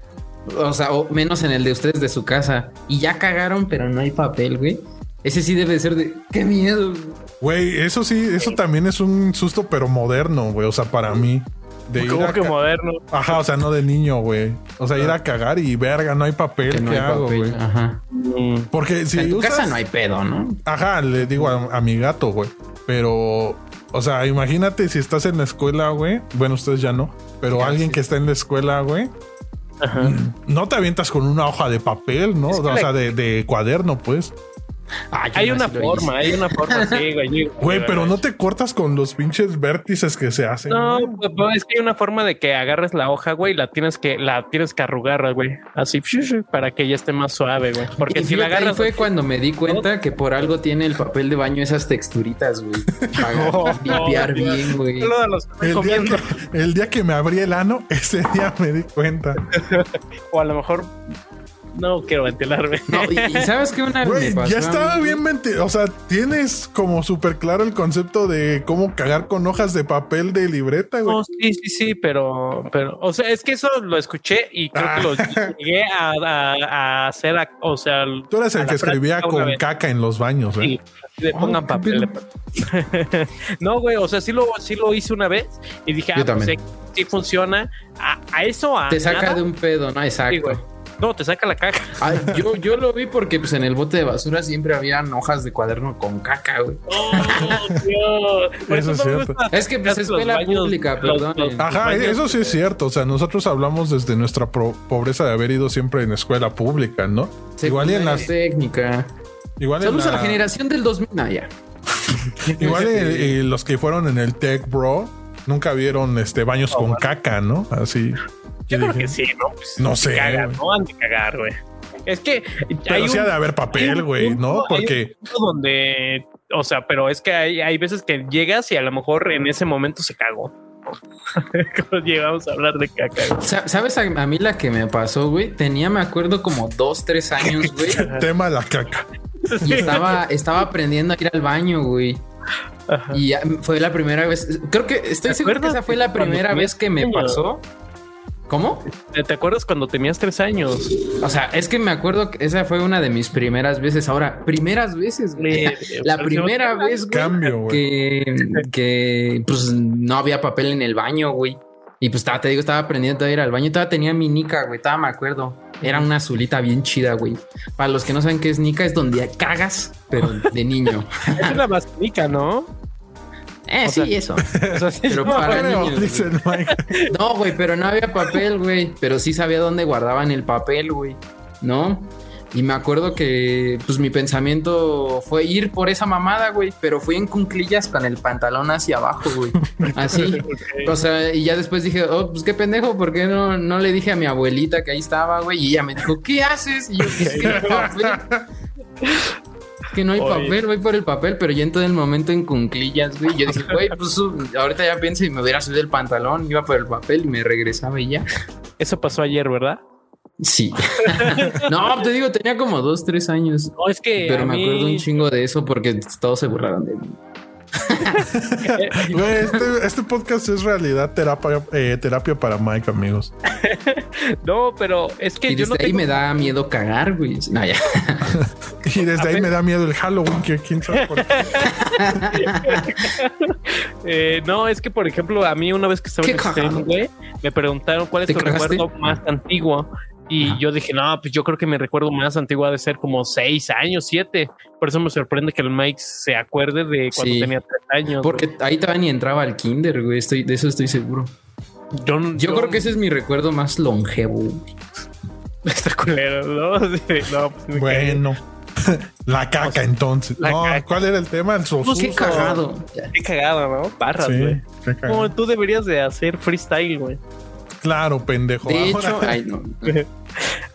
C: O sea, o menos en el de ustedes de su casa. Y ya cagaron, pero no hay papel, güey. Ese sí debe ser de... ¡Qué miedo! güey!
A: Eso sí, eso también es un susto, pero moderno, güey. O sea, para mí. De ir
B: Como
A: a
B: que moderno.
A: Ajá, o sea, no de niño, güey. O sea, ir a cagar y verga, no hay papel.
C: Que no
A: ¿Qué
C: hay
A: hago, güey?
C: Ajá.
A: Porque si
C: en tu
A: usas-
C: casa no hay pedo, ¿no?
A: Ajá, le digo a, a mi gato, güey. Pero, o sea, imagínate si estás en la escuela, güey. Bueno, ustedes ya no. Pero alguien
C: sí.
A: que está en la escuela, güey.
B: Ajá.
A: No te avientas con una hoja de papel, ¿no?
B: Es que
A: o sea, de, de cuaderno, pues.
C: Ah,
B: Hay
C: no
B: una forma, hay una forma, sí, güey.
A: Güey, pero no te cortas con los pinches vértices que se hacen.
B: No,
A: güey.
B: pues, pues, es que hay una forma de que agarres la hoja, güey, y la tienes que, la tienes que arrugar, güey. Así, para que ya esté más suave, güey. Porque
C: Y
B: si la
C: ahí
B: agarras.
C: fue cuando me di cuenta que por algo tiene el papel de baño esas texturitas, güey. Para
B: No,
C: limpiar
B: no,
C: bien, güey.
B: Solo de los que estoy
A: El día,
B: comiendo.
A: que, el día que me abrí el ano, ese día me di cuenta.
B: O a lo mejor no quiero ventilarme.
C: No, y, y sabes que una vez
A: Güey,
C: pasó
A: ya
C: a
A: estaba bien menti- O sea, tienes como súper claro el concepto de cómo cagar con hojas de papel de libreta, güey.
B: No, sí, sí, sí, pero, pero, o sea, es que eso lo escuché y creo que lo llegué a, a- a hacer, a- o sea,
A: Tú eres
B: a
A: el que escribía con
B: vez.
A: caca en los baños, ¿eh?
B: Sí, así de pongan
C: qué
B: papel. no, güey, o sea, sí lo, sí lo hice una vez y dije,
C: Yo
B: ah, pues sí, sí funciona. A, a eso, a
C: Te saca
B: nada,
C: de un pedo, ¿no? Exacto.
B: güey. No, te saca la caja.
C: Ah, yo, yo lo vi porque pues en el bote de basura siempre habían hojas de cuaderno con caca, güey.
B: Oh, Dios. Por
A: Eso es cierto.
B: gusta
C: Es que pues escuela
B: baños,
C: pública,
B: los-
C: perdón.
B: los-
A: Ajá,
B: baños-
A: eso sí es cierto. O sea, nosotros hablamos desde nuestra pro- pobreza de haber ido siempre en escuela pública, ¿no? Igual y en las.
C: técnica.
A: Igual en
C: Saludos a la
A: la-
C: generación del 2000. No, ya.
A: Igual y- y los que fueron en el Tech Bro nunca vieron este baños
B: Oh,
A: con
B: bueno.
A: caca, ¿no? Así.
B: Yo creo
A: dije,
B: que sí, ¿no? Pues,
A: No sé,
B: Cagar. ¿no? Han de cagar, güey. Es que
A: Pero sí ha de haber papel,
B: un
A: güey, ¿no?
B: hay un
A: Porque
B: donde, o sea, pero es que hay, hay veces que llegas y a lo mejor en ese momento se cagó. Llegamos a hablar de caca. güey.
C: Sa- ¿Sabes a, a mí la que me pasó, güey? Tenía, me acuerdo, como dos, tres años, güey.
A: tema la caca.
C: Y estaba, estaba aprendiendo a ir al baño, güey.
B: Ajá.
C: Y ya fue la primera vez. Creo que estoy
B: ¿Te
C: seguro que esa fue la primera vez que me pasó. ¿Cómo?
B: ¿Te acuerdas cuando tenías tres años?
C: O sea, es que me acuerdo que esa fue una de mis primeras veces. Ahora, primeras veces, güey. La primera vez, güey,
A: Cambio, güey.
C: que, que pues no había papel en el baño, güey. Y pues estaba, te digo, estaba aprendiendo a ir al baño. Todavía tenía mi nica, güey. Todavía me acuerdo. Era una azulita bien chida, güey. Para los que no saben qué es nica, es donde cagas, pero de niño.
B: Es una mastica, ¿no?
C: Eh,
B: O
C: sí,
B: sea,
C: eso.
B: O sea, sí,
C: Pero
B: no,
C: para niños,
A: dice.
C: No, güey, pero no había papel, güey. Pero sí sabía dónde guardaban el papel, güey. ¿No? Y me acuerdo que, pues, mi pensamiento fue ir por esa mamada, güey. Pero fui en cunclillas con el pantalón hacia abajo, güey. Así. O sea, y ya después dije, oh, pues qué pendejo, ¿por qué no, no le dije a mi abuelita que ahí estaba, güey? Y ella me dijo, ¿qué haces? Y yo, no hay papel. Que no hay
B: Oye.
C: papel, voy por el papel, pero ya en todo el momento en cunclillas, güey. Yo dije, güey, pues su- ahorita ya pienso y me hubiera subido el pantalón, iba por el papel y me regresaba y ya.
B: Eso pasó ayer, ¿verdad?
C: Sí. no, te digo, tenía como dos, tres años.
B: No, es que.
C: Pero me
B: mí-
C: acuerdo un chingo de eso porque todos se burlaron de mí.
A: Güey, este, este podcast es realidad terapia, eh, terapia para Mike, amigos.
B: No, pero es que
C: Y
B: yo
C: desde
B: no
C: ahí
B: tengo-
C: me da miedo cagar, güey. No, ya.
A: Y desde ahí
B: ver.
A: me da miedo el Halloween, que quién sabe por qué.
B: Eh, no, es que por ejemplo, a mí una vez que estaba en el güey, me preguntaron cuál es
C: ¿Te
B: tu recuerdo más antiguo. Y
C: Ajá.
B: yo dije, no, pues yo creo que mi recuerdo más antiguo ha de ser como seis años, siete. Por eso me sorprende que el Mike se acuerde de cuando
C: Sí.
B: tenía tres años.
C: Porque ahí todavía ni entraba al kinder, güey. Estoy, de eso estoy seguro.
B: yo,
C: Yo creo que ese es mi recuerdo más longevo.
B: está culero, ¿no? Sí, no, pues.
A: Bueno, la caca entonces.
B: La
A: no,
B: caca.
A: ¿cuál era el tema? El sosuso.
C: Qué cagado.
B: Qué cagado, ¿no? Barras,
A: Sí,
B: güey. Como tú deberías de hacer freestyle, güey.
A: Claro, pendejo.
C: De
A: Ahora-
C: hecho, ay, no.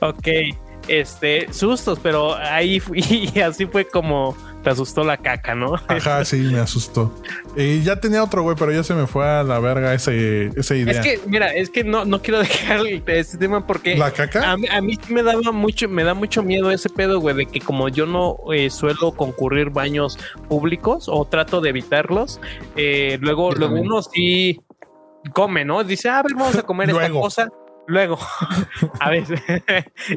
B: Ok, este, sustos, pero ahí fui, y así fue como te asustó la caca, ¿no?
A: Ajá, sí, me asustó. Y ya tenía otro, güey, pero ya se me fue a la verga ese, esa idea.
B: Es que, mira, es que no, no quiero dejar este tema porque
A: ¿La caca?
B: a, mí- a mí sí me daba mucho, me da mucho miedo ese pedo, güey, de que como yo no eh, suelo concurrir baños públicos o trato de evitarlos, eh, luego, luego uno sí come, ¿no? Dice, a ver, vamos a comer esta cosa. Luego, a veces.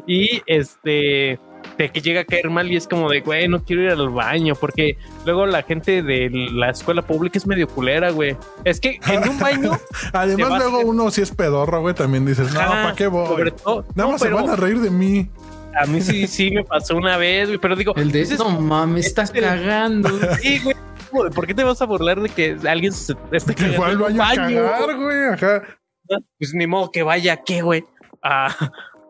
B: y este, de que llega a caer mal y es como de, güey, no quiero ir al baño, porque luego la gente de la escuela pública es medio culera, güey. Es que en un baño,
A: Además, luego
B: a-
A: uno si es pedorro, güey, también dices, no, ¿para qué voy?
B: sobre todo-
A: Nada
B: no,
A: más se van a reír de mí.
B: a mí sí, sí me pasó una vez, güey, pero digo,
C: El de
B: ese es-
C: no mames, estás
B: el-
C: cagando.
B: Sí, güey. ¿Por qué te vas a burlar de que alguien se esté
A: Que fue al baño a cagar, güey. Ajá.
B: Pues ni modo que vaya, ¿qué, güey? A,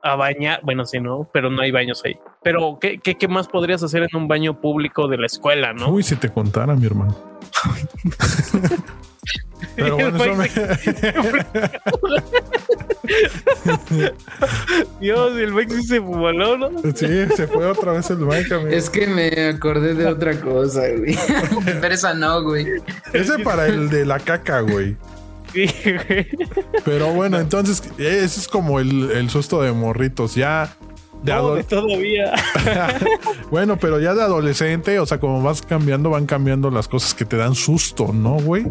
B: a bañar. Bueno, sí, ¿no? Pero no hay baños ahí. Pero, ¿qué, qué, qué más podrías hacer en un baño público de la escuela, no?
A: Uy, si te contara, mi hermano. Pero bueno, eso me...
B: Dios, el Mike sí se voló, ¿no?
A: Sí, se fue otra vez el amigo.
C: Es que me acordé de otra cosa, güey. Pero esa no, güey.
A: Ese para el de la caca, güey.
B: Sí, güey.
A: Pero bueno, entonces, ese es como el, el susto de morritos. Ya de
B: No, todavía.
A: Bueno, pero ya de adolescente, o sea, como vas cambiando, van cambiando las cosas que te dan susto, ¿no, güey?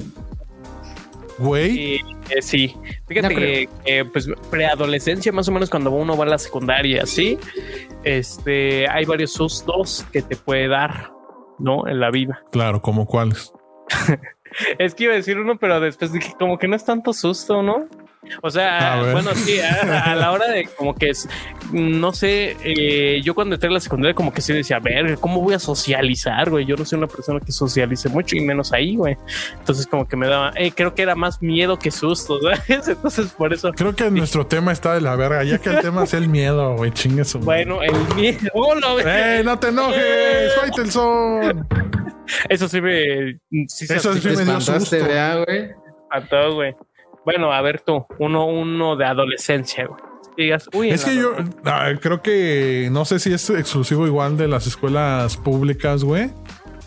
A: Güey.
B: Sí, eh, sí. Fíjate
C: No
B: que, que, pues preadolescencia, más o menos cuando uno va a la secundaria, sí, este, hay varios sustos que te puede dar, ¿no? En la vida.
A: Claro, como cuáles.
B: Es que iba a decir uno, pero después dije como que no es tanto susto, ¿no? O sea,
A: A ver.
B: bueno, sí, a, a la hora de como que es, no sé, eh, yo cuando entré a la secundaria como que sí decía, a ver, ¿cómo voy a socializar, güey? Yo no soy una persona que socialice mucho y menos ahí, güey. Entonces como que me daba, eh, creo que era más miedo que susto, ¿sabes? Entonces por eso,
A: Creo que nuestro tema está de la verga, ya que el tema es el miedo, güey, chingue su. madre.
B: bueno, el miedo, ¡Hola, güey!
A: ¡Eh, no te enojes! ¡Faitelson!
B: eso sí me, sí
A: Eso sí me dio susto.
C: ¿verdad, güey?
B: espantó, güey. Bueno, a ver tú, uno, uno de adolescencia, güey. Digas, uy,
A: Es que yo ah, creo que no sé si es exclusivo igual de las escuelas públicas, güey.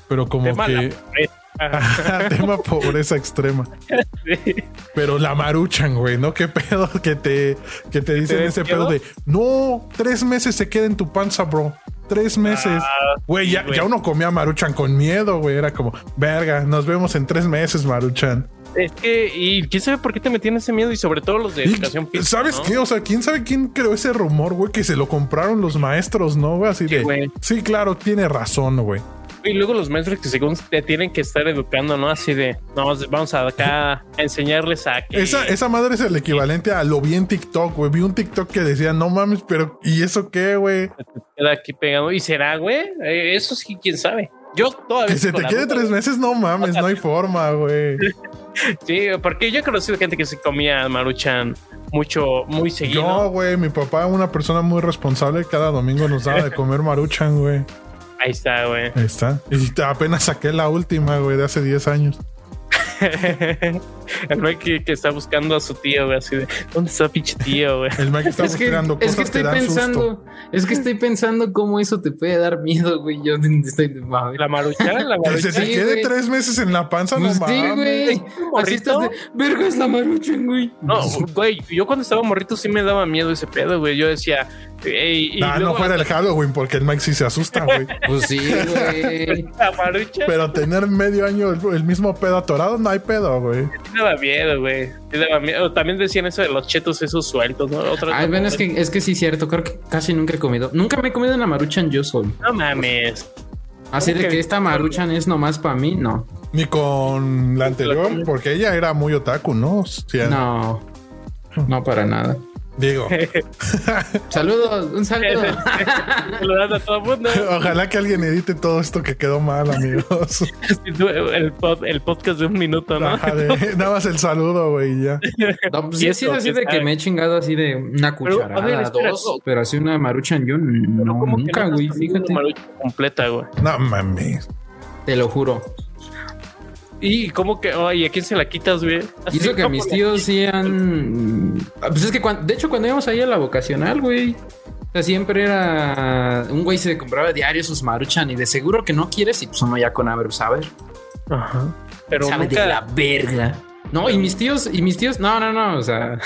A: Pero como
B: Tema
A: que
B: pobreza.
A: Tema pobreza extrema.
B: Sí.
A: Pero la maruchan, güey, ¿no? ¿Qué pedo que te, que te dicen ese pedo de no, tres meses se queda en tu panza, bro. Tres meses.
B: Ah,
A: Güey, ya,
B: güey.
A: ya uno comía maruchan con miedo, güey. Era como, verga, nos vemos en tres meses, maruchan.
B: Es que, y quién sabe por qué te metían ese miedo y sobre todo los de educación física.
A: ¿Sabes
B: ¿no?
A: qué? O sea, ¿quién sabe quién creó ese rumor, güey? Que se lo compraron los maestros, ¿no? Güey, así
B: Sí,
A: de.
B: güey.
A: Sí, claro, tiene razón, güey.
B: Y luego los maestros que según te tienen que estar educando, ¿no? Así de, no, vamos a acá a enseñarles a que...
A: Esa, esa madre es el equivalente a lo vi en TikTok, güey. Vi un TikTok que decía, no mames, pero ¿y eso qué, güey?
B: queda aquí pegado. ¿Y será, güey? Eh, eso sí, quién sabe. Yo todavía...
A: Que se te quede tres meses, no mames, no hay forma, güey.
B: Sí, porque yo he conocido gente que se comía maruchan mucho, muy seguido.
A: Yo, güey, mi papá, una persona muy responsable, cada domingo nos daba de comer maruchan, güey.
B: Ahí está, güey.
A: Ahí está. Y apenas saqué la última, güey, de hace 10 años.
B: el Mike que, que está buscando a su tío, güey, así de, ¿dónde está pinche tío, güey?
A: El Mike está
C: Es que,
A: buscando
C: es
A: cosas
C: que estoy
A: dan susto.
C: pensando, es que estoy pensando cómo eso te puede dar miedo, güey. Yo estoy
B: La maruchan, la
A: Que se
B: maruchan.
A: te
C: Sí,
A: quede
C: güey.
A: tres meses en la panza,
C: Pues
A: no
C: sí,
A: mames.
C: güey. Así estás de, verga es la maruchan, güey.
B: No, güey, yo cuando estaba morrito sí me daba miedo ese pedo, güey. Yo decía, ey, y
A: Nah,
B: luego
A: no fuera el Halloween, porque el Mike sí se asusta, güey.
C: Pues sí, güey.
B: la marucha
A: Pero tener medio año el, el mismo pedo no hay pedo, güey.
B: sí daba miedo, güey. Sí daba miedo. También decían eso de los chetos esos sueltos, ¿no?
C: Ay, bueno, es que, es que sí, cierto. Creo que casi nunca he comido. Nunca me he comido una maruchan yo solo.
B: No mames.
C: Así
B: ¿Cómo
C: de
B: que-
C: que esta maruchan es nomás para mí, no.
A: Ni con la anterior, porque ella era muy otaku, ¿no? Sí,
C: No. No para nada.
A: Digo,
C: Saludos, un saludo.
B: Saludando a todo el mundo.
A: ojalá que alguien edite todo esto que quedó mal, amigos.
B: El, pod- el podcast de un minuto, ¿no?
A: De- nada más el saludo, güey, y ya.
C: No, pues
B: Y
C: sí, así de que me he chingado así de una
B: Pero, a ver,
C: cucharada,
B: espera,
C: dos, pero así una maruchan yo no,
B: Pero
C: nunca, güey, fíjate.
B: una marucha completa, güey.
A: No mames.
C: Te lo juro.
B: Y como que, ay, ¿a quién se la quitas, güey?
C: Y eso que mis tíos sí han. Pues es que, cuan- de hecho, cuando íbamos ahí a la vocacional, güey. O sea, siempre era. Un güey se compraba diario sus maruchan y de seguro que no quieres y pues uno ya con haber saber.
B: Ajá. Pero
C: Sabe
B: nunca...
C: de la verga. No, y mis tíos, y mis tíos, no, no, no, o sea,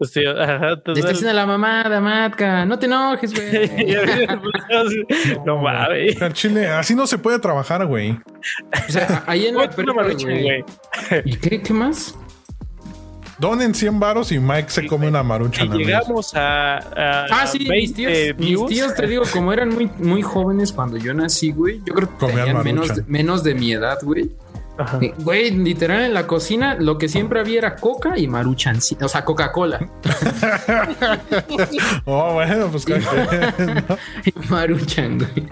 B: sí, ajá,
C: le está haciendo la mamada, Matka, no te enojes, güey.
B: no mames.
A: Chile, así no se puede trabajar, güey.
C: O sea, ahí en la
B: maruchan,
C: güey. ¿Y qué, qué más?
A: Donen 100 varos y Mike se come una marucha.
B: Y llegamos a, a
C: Ah, sí, mis
B: 20
C: tíos, mis tíos, te digo, como eran muy, muy jóvenes cuando yo nací, güey, yo creo que
A: Comían
C: tenían menos, menos de mi edad, güey.
B: Ajá.
C: Eh, Güey, literal en la cocina lo que siempre había era coca y maruchan, o sea, Coca-Cola.
A: Oh, bueno, pues.
C: Y maruchan, güey.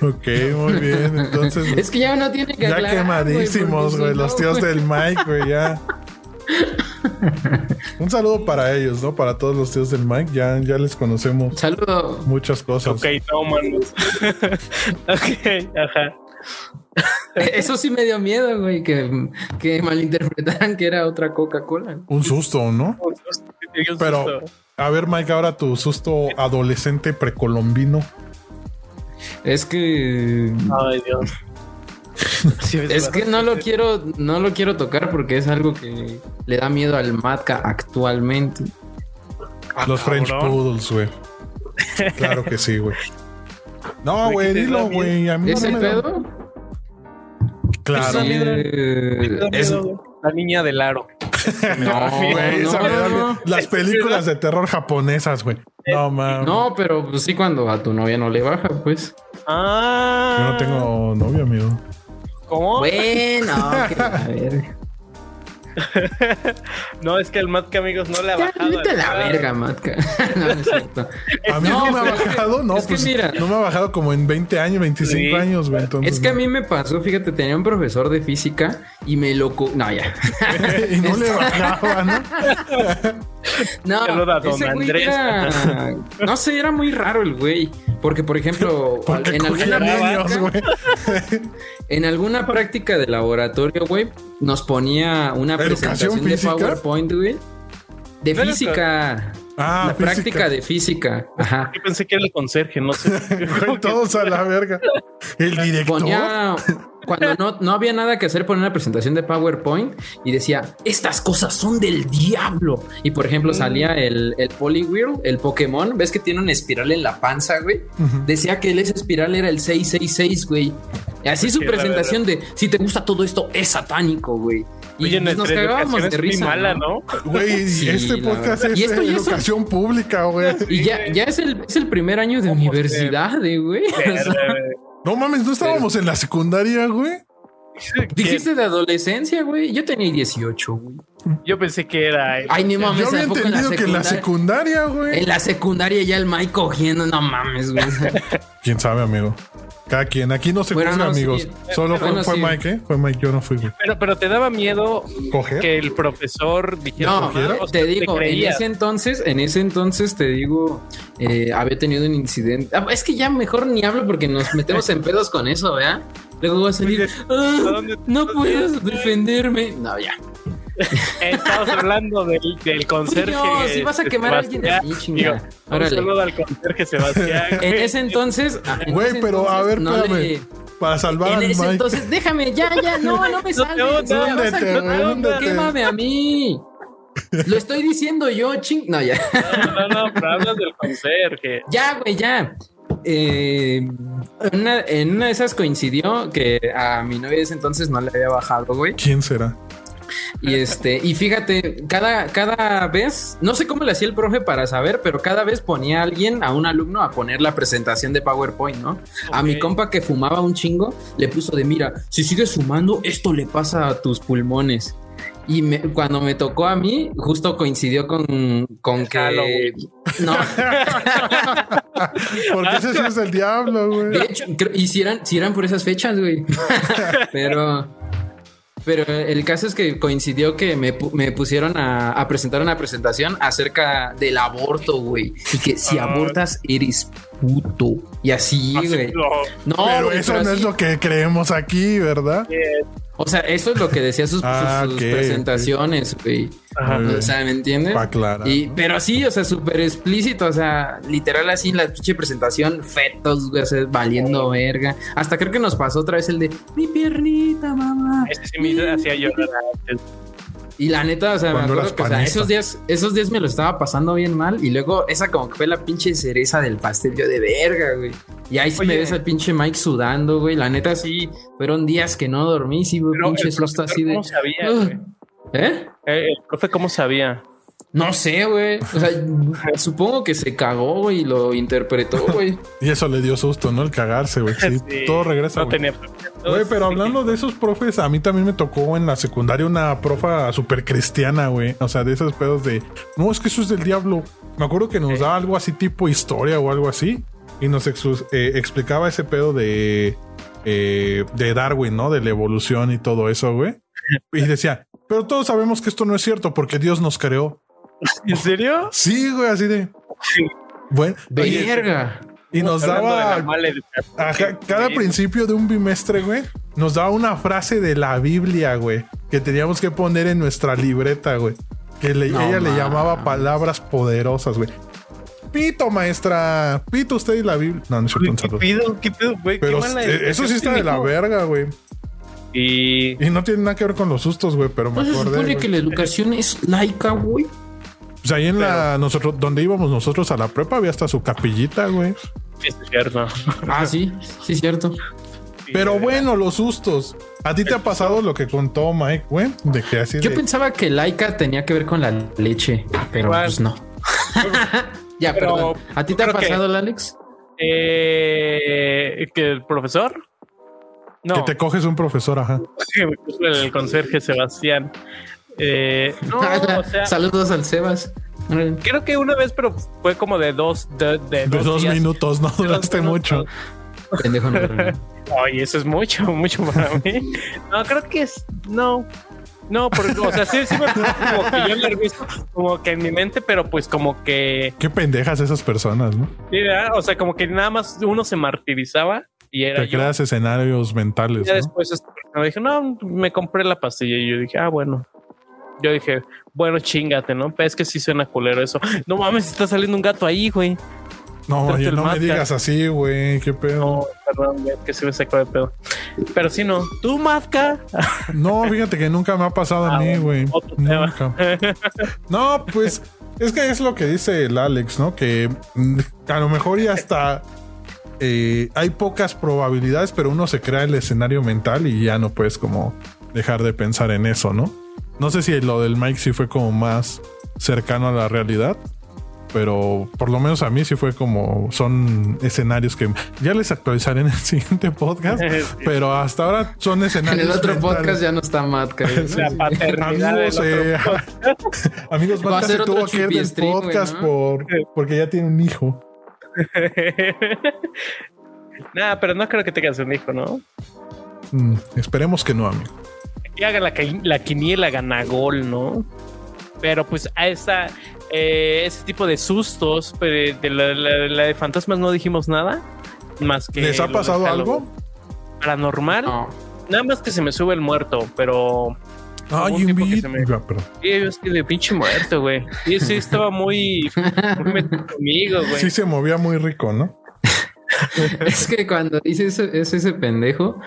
A: Ok, muy bien. Entonces,
C: Es que ya uno tiene que
A: ya
C: aclarar,
A: quemadísimos, güey. Los tíos
C: güey.
A: del Mike, güey, ya. Un saludo para ellos, ¿no? Para todos los tíos del Mike. Ya, ya les conocemos
C: Saludo.
A: muchas cosas.
B: Ok, no, manos. ok, ajá.
C: Eso sí me dio miedo, güey, que, que malinterpretaran que era otra Coca-Cola.
A: Un susto, ¿no?
B: Un susto, un
A: Pero,
B: susto.
A: a ver, Mike, ahora tu susto adolescente precolombino.
C: Es que
B: Ay, Dios. Sí,
C: Es que no lo quiero, no lo quiero tocar porque es algo que le da miedo al Matka actualmente.
B: Ah,
A: Los French. Poodles, güey. Claro que sí, güey. No,
B: ¿De
A: güey, dilo, güey. A mí no
C: ¿Es el
A: da-
C: pedo?
A: Claro.
B: Sí.
C: Eh, es-.
B: La niña del aro.
C: no,
A: Güey,
C: no, no.
A: Las películas de terror japonesas, güey. No, mames.
C: no, pero pues sí cuando a tu novia no le baja, pues.
B: Ah.
A: Yo no tengo novio, amigo.
B: ¿Cómo?
C: Bueno, que a ver.
B: No, es que el Matka, amigos, no le ha
C: Ya,
B: bajado.
C: vete a la verga, Matka. no, no es cierto.
A: A mí no,
C: No,
A: me ha bajado, no,
C: es que
A: pues
C: mira.
A: no me ha bajado como en 20 años, 25
B: Sí.
A: años, güey. Entonces,
C: Es que a mí me pasó, fíjate, tenía un profesor de física y me lo... co- No, ya.
A: y no le bajaba, ¿no?
C: No,
B: Saluda a don
C: ese güey
B: Andrés.
C: era... No sé, era muy raro el güey. Porque, por ejemplo,
A: Porque
C: en alguna,
A: güey.
C: en alguna práctica de laboratorio, güey, nos ponía una
A: ¿Educación
C: presentación de? PowerPoint, güey. De física.
A: Ah,
C: la práctica de física. Ajá.
B: Yo pensé que era el conserje, no sé.
A: Todos a la verga. El director.
C: Ponía. Cuando no, no había nada que hacer, ponía una presentación de PowerPoint y decía: Estas cosas son del diablo. Y por ejemplo, salía el, el Poliwhirl, el Pokémon. ¿Ves que tiene una espiral en la panza, güey? Decía que esa espiral era el 666, güey. Y así su presentación de: Si te gusta todo esto, es satánico, güey. Y
B: Oye,
C: nos cagábamos de
B: es muy
C: risa.
B: mala,
C: ¿no?
A: Güey,
C: Sí,
A: este podcast es
C: Y esto
A: educación pública, güey.
C: Y ya, ya es, el, es el primer año de universidad, eh, güey.
A: No mames, no estábamos en la secundaria, güey.
C: Dijiste de adolescencia, güey. Yo tenía 18, güey.
B: Yo pensé que era. el-
C: Ay, ni mames,
A: Yo había
C: ¿a poco en
A: entendido que en la
C: secundaria?
A: secundaria, güey.
C: En la secundaria ya el Mike cogiendo, no mames, güey.
A: Quién sabe, amigo. Cada quien. Aquí no se
C: Bueno,
A: juzga,
C: no, sí.
A: amigos. Solo fue,
C: Bueno,
A: fue
C: sí.
A: Mike, ¿eh? Fue Mike, yo no fui, güey.
B: Pero, pero te daba miedo
A: ¿Coger?
B: que el profesor dijera.
C: No,
B: sea,
C: te digo, en ese entonces, en ese entonces te digo, eh, había tenido un incidente. Ah, Es que ya mejor ni hablo porque nos metemos en pedos con eso, ¿verdad? Luego va a salir,
B: ¿A
C: "Ah, no puedes defenderme. No, ya.
B: Estamos hablando del, del conserje.
C: No, si vas a quemar a alguien
B: Un saludo al conserje Sebastián.
C: En ese entonces. ah, en
A: Güey, pero a ver,
C: no
A: espérame.
C: le-
A: Para salvar
C: En ese
A: Mike.
C: entonces, déjame, ya, ya, no, no me
B: No
C: salves. no me vas a
A: húndete,
C: quemar,
A: húndete.
C: Quémame a mí. Lo estoy diciendo yo, ching. No, ya.
B: No, no, no, pero hablas del conserje.
C: Ya, güey, ya. Eh, en, una, en una de esas coincidió que a mi novia de ese entonces no le había bajado, güey.
A: ¿Quién será?
C: Y este, y fíjate, cada, cada vez, no sé cómo le hacía el profe para saber, pero cada vez ponía a alguien, a un alumno, a poner la presentación de PowerPoint, ¿no? A mi compa que fumaba un chingo, le puso de mira, si sigues fumando, esto le pasa a tus pulmones. Y me- cuando me tocó a mí, justo coincidió con, con que.
B: Halloween.
C: No,
A: Porque ese sí es el diablo,
C: de
A: güey.
C: hecho, creo- y si eran, si eran por esas fechas, güey. pero. Pero el caso es que coincidió que me, pu- me pusieron a, a presentar una presentación acerca del aborto, güey. Y que si
B: Ah.
C: abortas, eres puto. Y así, güey. No,
A: Pero eso
C: pero
A: no es lo que creemos aquí, ¿verdad?
C: O sea, eso es lo que decía sus,
A: Ah,
C: sus presentaciones, güey.
A: Bien.
C: O sea, ¿me entiendes?
A: Pa' aclarar,
C: Y,
A: ¿no?
C: pero sí, o sea, súper explícito, o sea, literal así en la pinche presentación, fetos, güey, o sea, valiendo verga. Hasta creo que nos pasó otra vez el de mi piernita, mamá.
B: Ese sí me hacía llorar antes.
C: Y la neta, o sea, me acuerdo
A: eras
C: que o sea,
A: panista.
C: esos días, esos días me lo estaba pasando bien mal. Y luego esa como que fue la pinche cereza del pastel, yo de verga, güey. Y ahí sí me ves al pinche Mike sudando, güey. La neta sí, fueron días que no dormí, sí, güey, pinche
B: el
C: susto
B: profesor,
C: así de.
B: ¿Cómo sabía, güey?
C: ¿Eh?
B: Eh, El profe, ¿cómo sabía?
C: No sé, güey. O sea, supongo que se cagó, güey, y lo interpretó, güey.
A: Y eso le dio susto, ¿no? El cagarse, güey. Sí,
B: Sí,
A: todo regresa.
B: No
A: güey.
B: tenía.
A: Güey, pero hablando de esos profes, a mí también me tocó en la secundaria una profa súper cristiana, güey. O sea, de esos pedos de, no, es que eso es del diablo. Me acuerdo que nos
B: Sí.
A: daba algo así tipo historia o algo así. Y nos eh, explicaba ese pedo de, eh, de Darwin, ¿no? De la evolución y todo eso, güey. Y decía, pero todos sabemos que esto no es cierto porque Dios nos creó.
B: ¿En serio?
A: Sí, güey, así de... Bueno, oye,
C: Verga.
A: y nos
B: de
A: daba. Ajá, cada
B: Sí.
A: principio de un bimestre, güey, nos daba una frase de la Biblia, güey, que teníamos que poner en nuestra libreta, güey. Que le-
C: No
A: ella le llamaba palabras poderosas, güey. Pito, maestra. Pito usted y la Biblia. No, no es cierto,
B: ¿Qué pido? ¿Qué pido, güey? Qué
A: Pero
B: mala
A: eh, eso sí está de la verga, güey.
B: Y
A: Y no tiene nada que ver con los sustos, güey, pero me
C: ¿No se
A: acordé.
C: supone
A: güey.
C: que la educación es laica, güey?
A: Pues ahí en la, nosotros, donde íbamos nosotros a la prepa, había hasta su capillita, güey.
B: es cierto.
C: Ah, sí, sí, cierto.
A: Pero bueno, los sustos. ¿A ti te ha pasado lo que contó Mike, güey? De que así
C: Yo
A: de-
C: pensaba que laica tenía que ver con la leche, pero pues no. ya,
B: Pero
C: perdón. ¿A ti te ha
B: creo que-
C: pasado, Alex?
B: Eh, ¿Que el profesor? No,
A: que te coges un profesor, ajá.
B: el conserje Sebastián. Eh, no, o sea,
C: Saludos al Sebas.
B: creo que una vez, pero fue como de dos, de, de
A: De dos minutos, no duraste mucho.
C: Pendejo no, no.
B: Oye, eso es mucho, mucho para mí. No, creo que es. No. No, porque, o sea, sí, sí me como que yo nervioso, como que en mi mente, pero pues como que.
A: Qué pendejas esas personas, ¿no?
B: sí, ¿verdad? O sea, como que nada más uno se martirizaba y era
A: Te
B: yo.
A: creas escenarios mentales,
B: Ya
A: ¿no?
B: después esta persona dije, no, me compré la pastilla y yo dije, ah, bueno. Yo dije, bueno, chingate, ¿no? Pero es que sí suena culero eso. No mames, está saliendo un gato ahí, güey.
A: No, oye, no me digas así, güey. Qué pedo.
B: No, perdón, ya que se me sacó de pedo. Pero sí, no. ¿Tú, Mazka?
A: No, fíjate que nunca me ha pasado a
B: Ah,
A: mí, güey. Nunca. No, pues es que es lo que dice el Alex, ¿no? Que mm, a lo mejor y hasta eh, hay pocas probabilidades, pero uno se crea el escenario mental y ya no puedes como dejar de pensar en eso, ¿no? No sé si lo del Mike sí fue como más cercano a la realidad, pero por lo menos a mí sí fue como son escenarios que ya les actualizaré en el siguiente podcast, pero hasta ahora son
C: En
A: escenarios.
C: el otro
A: mentales.
C: podcast ya no está Matt, creo.
B: La paternidad
A: Amigos, eh, amigos,
C: Va a
A: Marta
C: ser
A: se
C: otro
A: tuvo que ir del
C: Stream,
A: podcast
C: ¿no?
A: por, porque ya tiene un hijo.
B: Nada, pero no creo que tengas un hijo, ¿no?
A: Mm, esperemos que no, amigo.
B: Que haga la, la quiniela ganagol, ¿no? Pero pues a esa, eh, ese tipo de sustos, pero de la, la- la de fantasmas no dijimos nada. Más que.
A: ¿Les ha pasado algo?
B: Paranormal.
C: No.
B: Nada más que se me sube el muerto, pero.
A: Ay,
B: tiempo que se me-. Sí, yo estoy de pinche muerto, güey. Sí, sí, estaba muy, muy conmigo, güey.
A: Sí se movía muy rico, ¿no?
C: Es que cuando dice eso, es ese pendejo,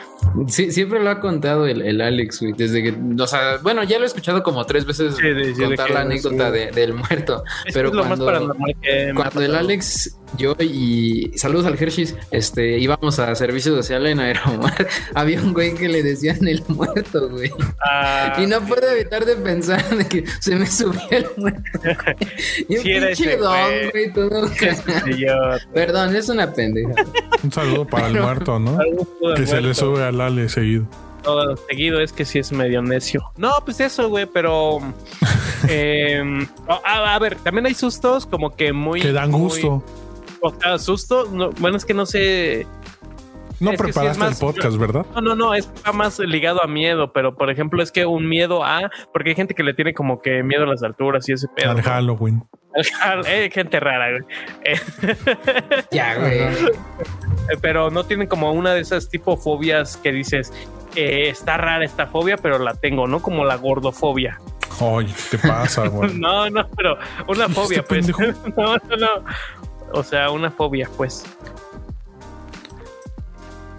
C: sí, siempre lo ha contado el, el Alex, güey. Desde que, o sea, bueno, ya lo he escuchado como tres veces
B: Sí, de- sí, de
C: contar
B: que-
C: la anécdota
B: sí.
C: de- del muerto.
B: Es
C: pero
B: que es lo
C: cuando-
B: más paranormal que me ha
C: Cuando el. Alex, yo y saludos al Hershey's, este, íbamos a servicio social en Aeromar, había un güey que le decían el muerto, güey.
B: Ah,
C: Y no puedo evitar de pensar de que se me subió el muerto. Y un
B: Sí,
C: pinche don,
B: güey.
C: güey, todo.
B: sí, yo-
C: Perdón, es una pendeja.
A: Un saludo para el muerto, ¿no? Que se le sube al Ale seguido.
B: todo seguido es que sí es medio necio. No, pues eso, güey, pero. eh, a, a ver, también hay sustos como que muy.
A: Que dan
B: muy-
A: gusto.
B: O sea, susto. no, bueno, es que no sé.
A: No
B: es sí
A: preparaste
B: más-
A: el podcast, ¿verdad?
B: No, no, no, es está más ligado a miedo, pero por ejemplo, es que un miedo a. Porque hay gente que le tiene como que miedo a las alturas y ese pedo.
A: Al. Halloween.
B: Eh, gente rara, güey. Eh,
C: Ya, güey.
B: Pero no tienen como una de esas tipo fobias que dices, eh, está rara esta fobia, pero la tengo, ¿no? Como la gordofobia.
A: Oye, ¿qué te pasa, güey?
B: No, no, pero una fobia,
A: Este
B: pues.
A: pendejo.
B: No, no, no. O sea, una fobia, pues.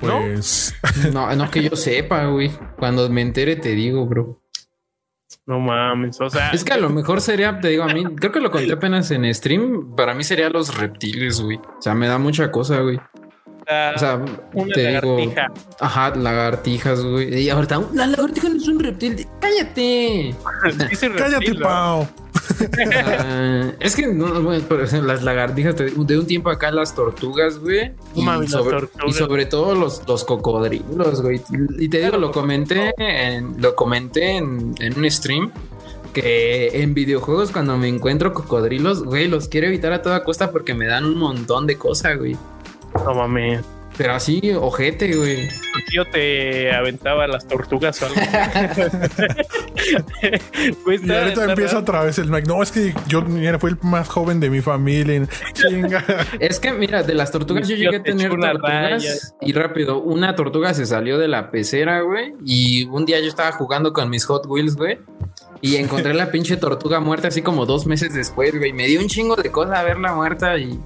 B: ¿no?
A: Pues
C: No, no que yo sepa, güey. Cuando me entere te digo, bro.
B: No mames, o sea,
C: Es que a lo mejor sería, te digo a mí, creo que lo conté apenas en stream. Para mí sería los reptiles, güey. O sea, me da mucha cosa, güey. O sea,
B: una
C: te digo, ajá, lagartijas, güey. Y ahorita, la lagartija no es un reptil. Cállate.
A: Cállate,
B: ¿no?
A: Pau.
C: Ah, es que no, bueno, pero, o sea, las lagartijas te- de un tiempo acá las tortugas, güey. Y, sobre,
B: tortugas.
C: y sobre todo los, los cocodrilos, güey. Y te digo, lo comenté en, lo comenté en, en un stream que en videojuegos cuando me encuentro cocodrilos, güey, los quiero evitar a toda costa porque me dan un montón de cosas, güey.
B: No mames.
C: Pero así, ojete, güey.
B: Tu tío te aventaba las tortugas o algo. Güey,
A: Y ahorita empieza otra vez el Mike. No, es que yo mira, fui el más joven de mi familia. Chinga.
C: Es que, mira, de las tortugas yo
B: Yo
C: llegué a
B: te
C: tener tortugas
B: raya.
C: y rápido, una tortuga se salió de la pecera, güey, y un día yo estaba jugando con mis Hot Wheels, güey, y encontré la pinche tortuga muerta así como dos meses después, güey, me dio un chingo de cosa verla muerta y...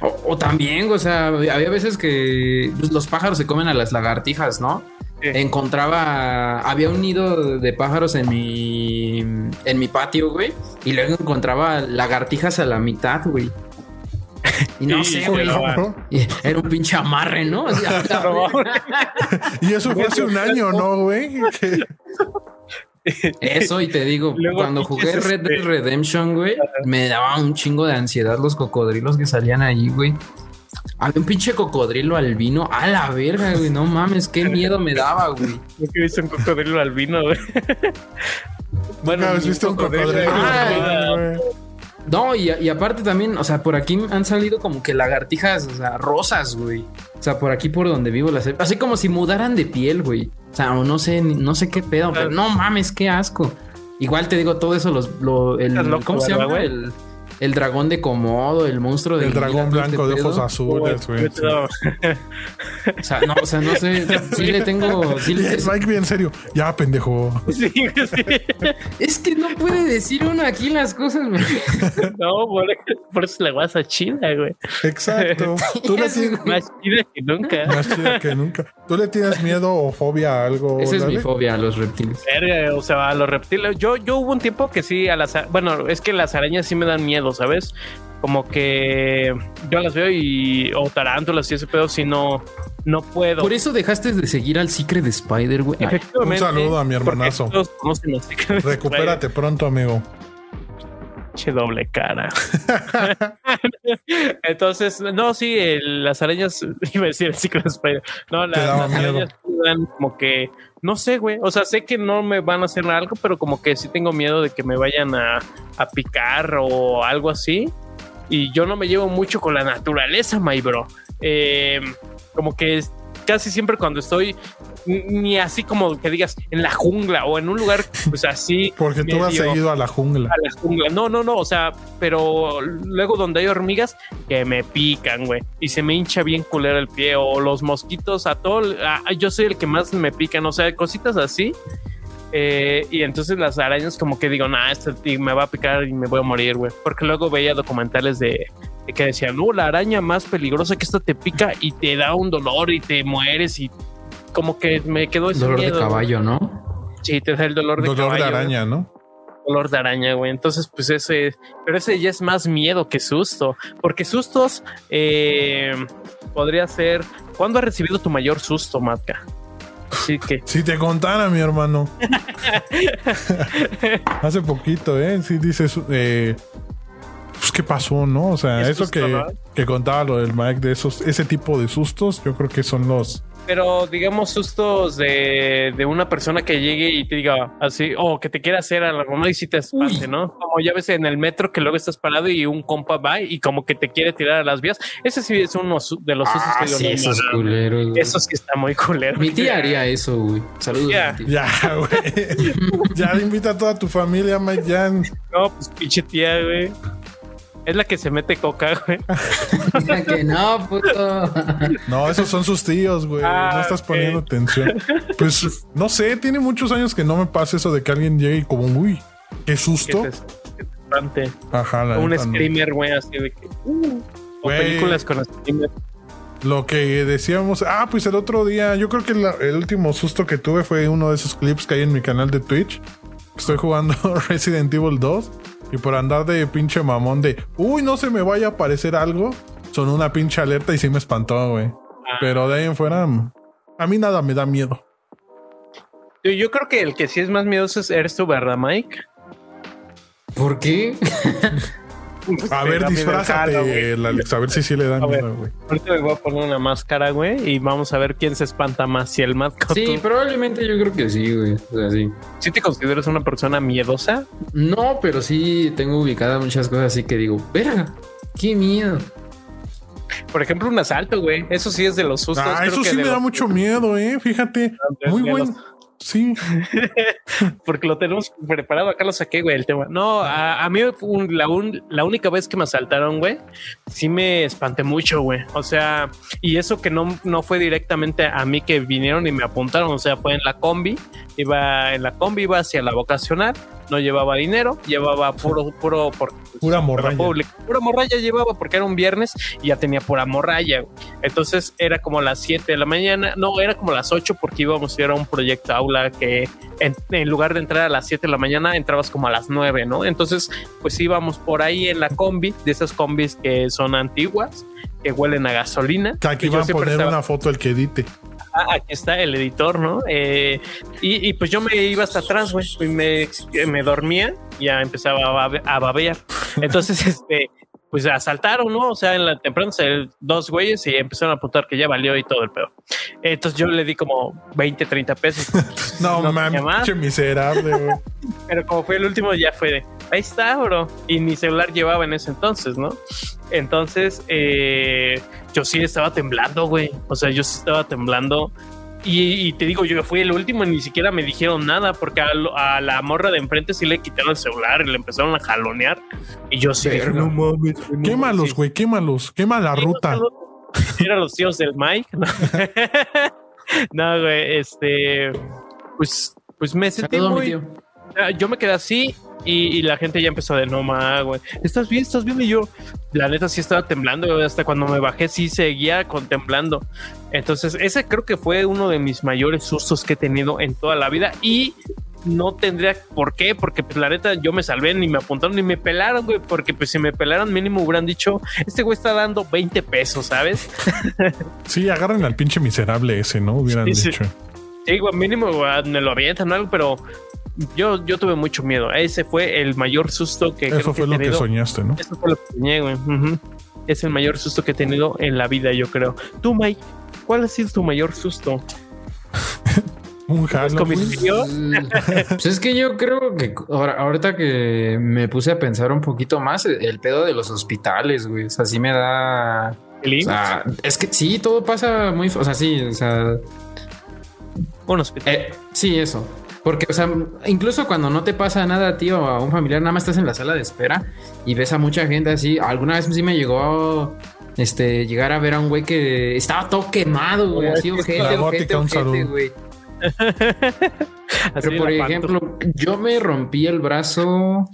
C: O, o también, o sea, había veces que pues, los pájaros se comen a las lagartijas, ¿no?
B: Sí.
C: Encontraba, había un nido de pájaros en mi, en mi patio, güey, y luego encontraba lagartijas a la mitad, güey. Y no
B: Sí,
C: sé, güey. Era un pinche amarre, ¿no? O sea,
A: Y eso fue hace un año, ¿no, güey?
C: Eso, y te digo,
B: Luego
C: cuando jugué Red Dead
B: este-
C: Redemption, güey, me daba un chingo de ansiedad los cocodrilos que salían ahí, güey. Había un pinche cocodrilo albino. A la verga, güey. No mames, qué miedo me daba, güey.
B: Nunca he visto un cocodrilo albino, güey.
A: Nunca has
B: ni
A: visto un cocodrilo. Güey.
C: No, y, y aparte también, o sea, por aquí han salido como que lagartijas, o sea, rosas, güey. O sea, por aquí por donde vivo las así como si mudaran de piel, güey. O sea, o no sé, no sé qué pedo, pero no mames, qué asco. Igual te digo todo eso, los, lo, el, ¿cómo se
B: ¿verdad,
C: llama? El, el dragón de Komodo, el monstruo de
A: El dragón blanco de ojos azules, güey. sí.
C: O sea, no, o sea, no sé, sí le tengo, sí le-
A: Mike bien serio. Ya, pendejo.
B: Sí, sí.
C: es que no puede decir uno aquí las cosas, güey.
B: No, por, por eso es la guasa chida, güey.
A: Exacto. Tú le tienes
B: Más chida que nunca.
A: más chida que nunca. ¿Tú le tienes miedo o fobia a algo?
C: Esa es mi fobia a los reptiles.
B: Verga, o sea, a los reptiles. Yo, yo hubo un tiempo que sí, a las. Bueno, es que las arañas sí me dan miedo, ¿sabes? Como que yo las veo y. O tarántulas y ese pedo, si no. No puedo.
C: Por eso dejaste de seguir al Secret Spider, güey. Ay,
A: Un
B: Efectivamente.
A: saludo a mi hermanazo. Recupérate pronto, amigo.
B: Che doble cara. Entonces, no, sí, el- las arañas, iba a decir el Secret Spider. No, la- las
A: miedo.
B: arañas dan como que, no sé, güey. O sea, sé que no me van a hacer algo, pero como que sí tengo miedo de que me vayan a, a picar o algo así. Y yo no me llevo mucho con la naturaleza, my bro. Eh, como que es- casi siempre cuando estoy, ni así como que digas en la jungla o en un lugar, pues así.
A: Porque tú has seguido a la jungla.
B: a la jungla. No, no, no, o sea, pero luego donde hay hormigas que me pican, güey, y se me hincha bien culero el pie, o los mosquitos, a todo, a- yo soy el que más me pican, o sea, cositas así. Eh, y entonces las arañas como que digo, nah, esto me va a picar y me voy a morir, güey. Porque luego veía documentales de, de que decían, no, la araña más peligrosa que esta te pica y te da un dolor y te mueres y como que me quedó ese
C: Dolor
B: miedo,
C: de
B: güey.
C: caballo, ¿no?
B: Sí, te da el dolor de
A: Dolor
B: caballo.
A: de
B: güey.
A: araña, ¿no?
B: Dolor de araña, güey. Entonces, pues ese, pero ese ya es más miedo que susto. Porque sustos eh, podría ser. ¿Cuándo has recibido tu mayor susto, Matka? Así que.
A: Si te contara, mi hermano. Hace poquito, ¿eh? Sí, dices, eh, pues, ¿qué pasó, no? O sea,
B: ¿Qué
A: eso
B: susto,
A: que,
B: no?
A: que contaba lo del Mike, de esos, ese tipo de sustos, yo creo que son los.
B: Pero digamos sustos de, de una persona que llegue y te diga así, o que te quiera hacer algo, ¿no? Y si te espante. ¿no? Como ya ves en el metro que luego estás parado y un compa va y como que te quiere tirar a las vías. Ese sí es uno de los sustos
C: Ah,
B: que digo,
C: sí,
B: no,
C: esos
B: no, no,
C: culeros. güey.
B: Eso sí está muy culero.
C: Mi tía haría eso, güey. Saludos. Tía.
A: Ya, güey. ya invita a toda tu familia, Mike. Ya.
B: No, pues pinche tía, güey. Es la que se mete coca, güey.
C: que no, puto.
A: No, esos son sus tíos, güey.
B: Ah,
A: no estás poniendo atención. Pues no sé, tiene muchos años que no me pasa eso de que alguien llegue y como, uy, qué
B: Que
A: susto.
B: te.
A: Ajá, la
B: un screamer, güey, así de que. uh, o películas con screamer.
A: Lo que decíamos, ah, pues el otro día, yo creo que la- el último susto que tuve fue uno de esos clips que hay en mi canal de Twitch. Estoy jugando Resident Evil 2 y por andar de pinche mamón de, uy, no se me vaya a aparecer algo, son una pinche alerta y sí me espantó, güey.
B: Ah.
A: Pero de ahí en fuera, a mí nada me da miedo.
B: Yo, yo creo que el que sí es más miedoso es- eres tú, ¿verdad, Mike?
C: ¿Por qué?
A: A
B: Me
A: ver, disfrázate, Alex, a ver si sí le da
B: A ver.
A: miedo, güey.
B: Ahorita me voy a poner una máscara, güey, y vamos a ver quién se espanta más, si el Matt o
C: Sí,
B: tú.
C: probablemente yo creo que sí, güey. O sea, sí.
B: ¿Sí te consideras una persona miedosa?
C: No, pero sí tengo ubicadas muchas cosas así que digo, verga, qué miedo.
B: Por ejemplo, un asalto, güey. Eso sí es de los sustos.
A: Ah,
B: creo
A: eso
B: que
A: sí me da mucho miedo, eh. Fíjate,
B: de-
A: muy buen. Sí,
B: porque lo tenemos preparado. Acá lo saqué, güey, el tema. No, a, a mí un- la, un- la única vez que me asaltaron, güey, sí me espanté mucho, güey. O sea, y eso que no, no fue directamente a mí que vinieron y me apuntaron. O sea, fue en la combi. Iba en la combi, iba hacia la vocacional. No llevaba dinero, llevaba puro, puro, por,
A: Pura morralla.
B: pública. Pura morralla llevaba porque era un viernes y ya tenía pura morralla. Entonces era como las 7 de la mañana, no, era como las 8 porque íbamos a ir a un proyecto aula que en, en lugar de entrar a las 7 de la mañana entrabas como a las 9, ¿no? Entonces pues íbamos por ahí en la combi, de esas combis que son antiguas, que huelen a gasolina.
A: que aquí van a poner
B: estaba-
A: una foto el que edite.
B: Ah, aquí está el editor, ¿no? Eh, y, pues yo me iba hasta atrás, güey, me, dormía y ya empezaba a, a babear. Entonces, este, pues asaltaron, ¿no? O sea, en la temprana se- dos güeyes y empezaron a apuntar que ya valió y todo el pedo. Entonces yo le di como 20, 30 pesos.
A: No,
B: tenía
A: mames, pinche miserable, güey.
B: pero como fue el último, ya fue de ahí está, bro. Y mi celular llevaba en ese entonces, ¿no? Entonces, eh, yo sí estaba temblando, güey. O sea, yo sí estaba temblando. Y, y te digo, yo fui el último y ni siquiera me dijeron nada porque a, lo- a la morra de enfrente sí le quitaron el celular y le empezaron a jalonear. Y yo sí dije, no mames. güey, no
A: Quémalos,
B: mames".
A: güey, quémalos. Quema la ruta.
B: Eran los tíos del Mike. No, No, güey, este. Pues, pues me sentí muy. Ah, yo me quedé así y, y la gente ya empezó de no más, güey. ¿Estás bien? ¿Estás bien? Y yo, la neta, sí estaba temblando. Hasta cuando me bajé, sí seguía contemplando. Entonces, ese creo que fue uno de mis mayores sustos que he tenido en toda la vida. Y no tendría por qué, porque pues la neta yo me salvé, ni me apuntaron, ni me pelaron, güey. Porque pues si me pelaron, mínimo hubieran dicho, este güey está dando 20 pesos, ¿sabes?
A: Sí, agarren al pinche miserable ese, ¿no? Hubieran
B: Sí, sí.
A: dicho.
B: Sí, güey, mínimo güey, me lo avientan o algo, pero yo, yo tuve mucho miedo. Ese fue el mayor susto que creo
A: Eso fue lo que soñaste, ¿no?
B: Eso fue lo que soñé, güey. Es el mayor susto que he tenido en la vida, yo creo. Tú, Mike, ¿cuál ha sido tu mayor susto?
A: Un
B: ¿Es
A: jalo.
B: como-
A: pues.
C: Pues es que yo creo que ahora, ahorita que me puse a pensar un poquito más, el pedo de los hospitales, güey. O sea, sí me da.
B: ¿El
C: O
B: IMSS?
C: sea, es que sí, todo pasa muy. O sea, sí, o sea.
B: Un hospital.
C: eh, sí, eso. Porque, o sea, incluso cuando no te pasa nada a ti o a un familiar, nada más estás en la sala de espera y ves a mucha gente así. Alguna vez sí me llegó este llegar a ver a un güey que estaba todo quemado, güey. Así, ojete, ojete, ojete, güey.
B: Así
C: Pero por ejemplo, yo me rompí el brazo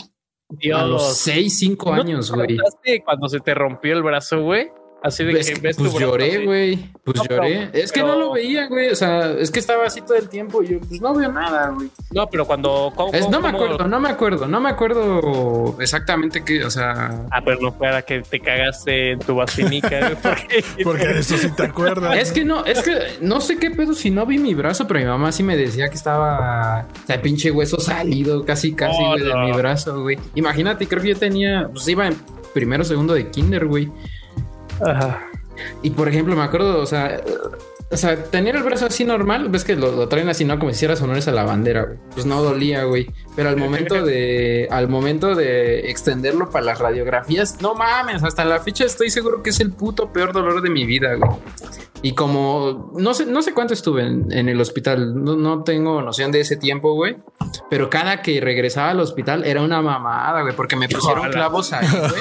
B: Dios.
C: a los 6, 5
B: ¿No
C: años,
B: te
C: güey.
B: cuando se te rompió el brazo, güey? Así de
C: Pues,
B: que ves
C: pues lloré, güey. Pues
B: No, pero-
C: lloré. es que
B: pero-
C: no lo veía, güey. O sea, es que estaba así todo el tiempo. y Yo, pues no veo nada, güey.
B: No, pero cuando. ¿cómo-
C: Es-
B: cómo-
C: no me
B: cómo-
C: acuerdo, no me acuerdo, no me acuerdo exactamente qué, o sea.
B: Ah, pero no fuera que te cagaste en tu vacinica, güey, porque,
A: Porque de eso sí te acuerdas.
C: Es que no, es que no sé qué pedo si no vi mi brazo, pero mi mamá sí me decía que estaba, o sea, pinche hueso salido, casi, casi,
B: Oh,
C: de
B: no.
C: mi brazo, güey. Imagínate, creo que yo tenía, pues iba en primero, segundo de kinder, güey.
B: Ajá.
C: Y por ejemplo, me acuerdo, o sea, o sea, tener el brazo así normal, ves que lo, lo traen así, ¿no? Como si hicieras honores a la bandera, güey. Pues no dolía, güey. Pero al momento de, al momento de extenderlo para las radiografías, no mames, hasta la fecha estoy seguro que es el puto peor dolor de mi vida, güey. Y como no sé, no sé cuánto estuve en, en el hospital, no, no tengo noción de ese tiempo, güey. Pero cada que regresaba al hospital era una mamada, güey, porque me pusieron
B: Ojalá.
C: clavos ahí, güey.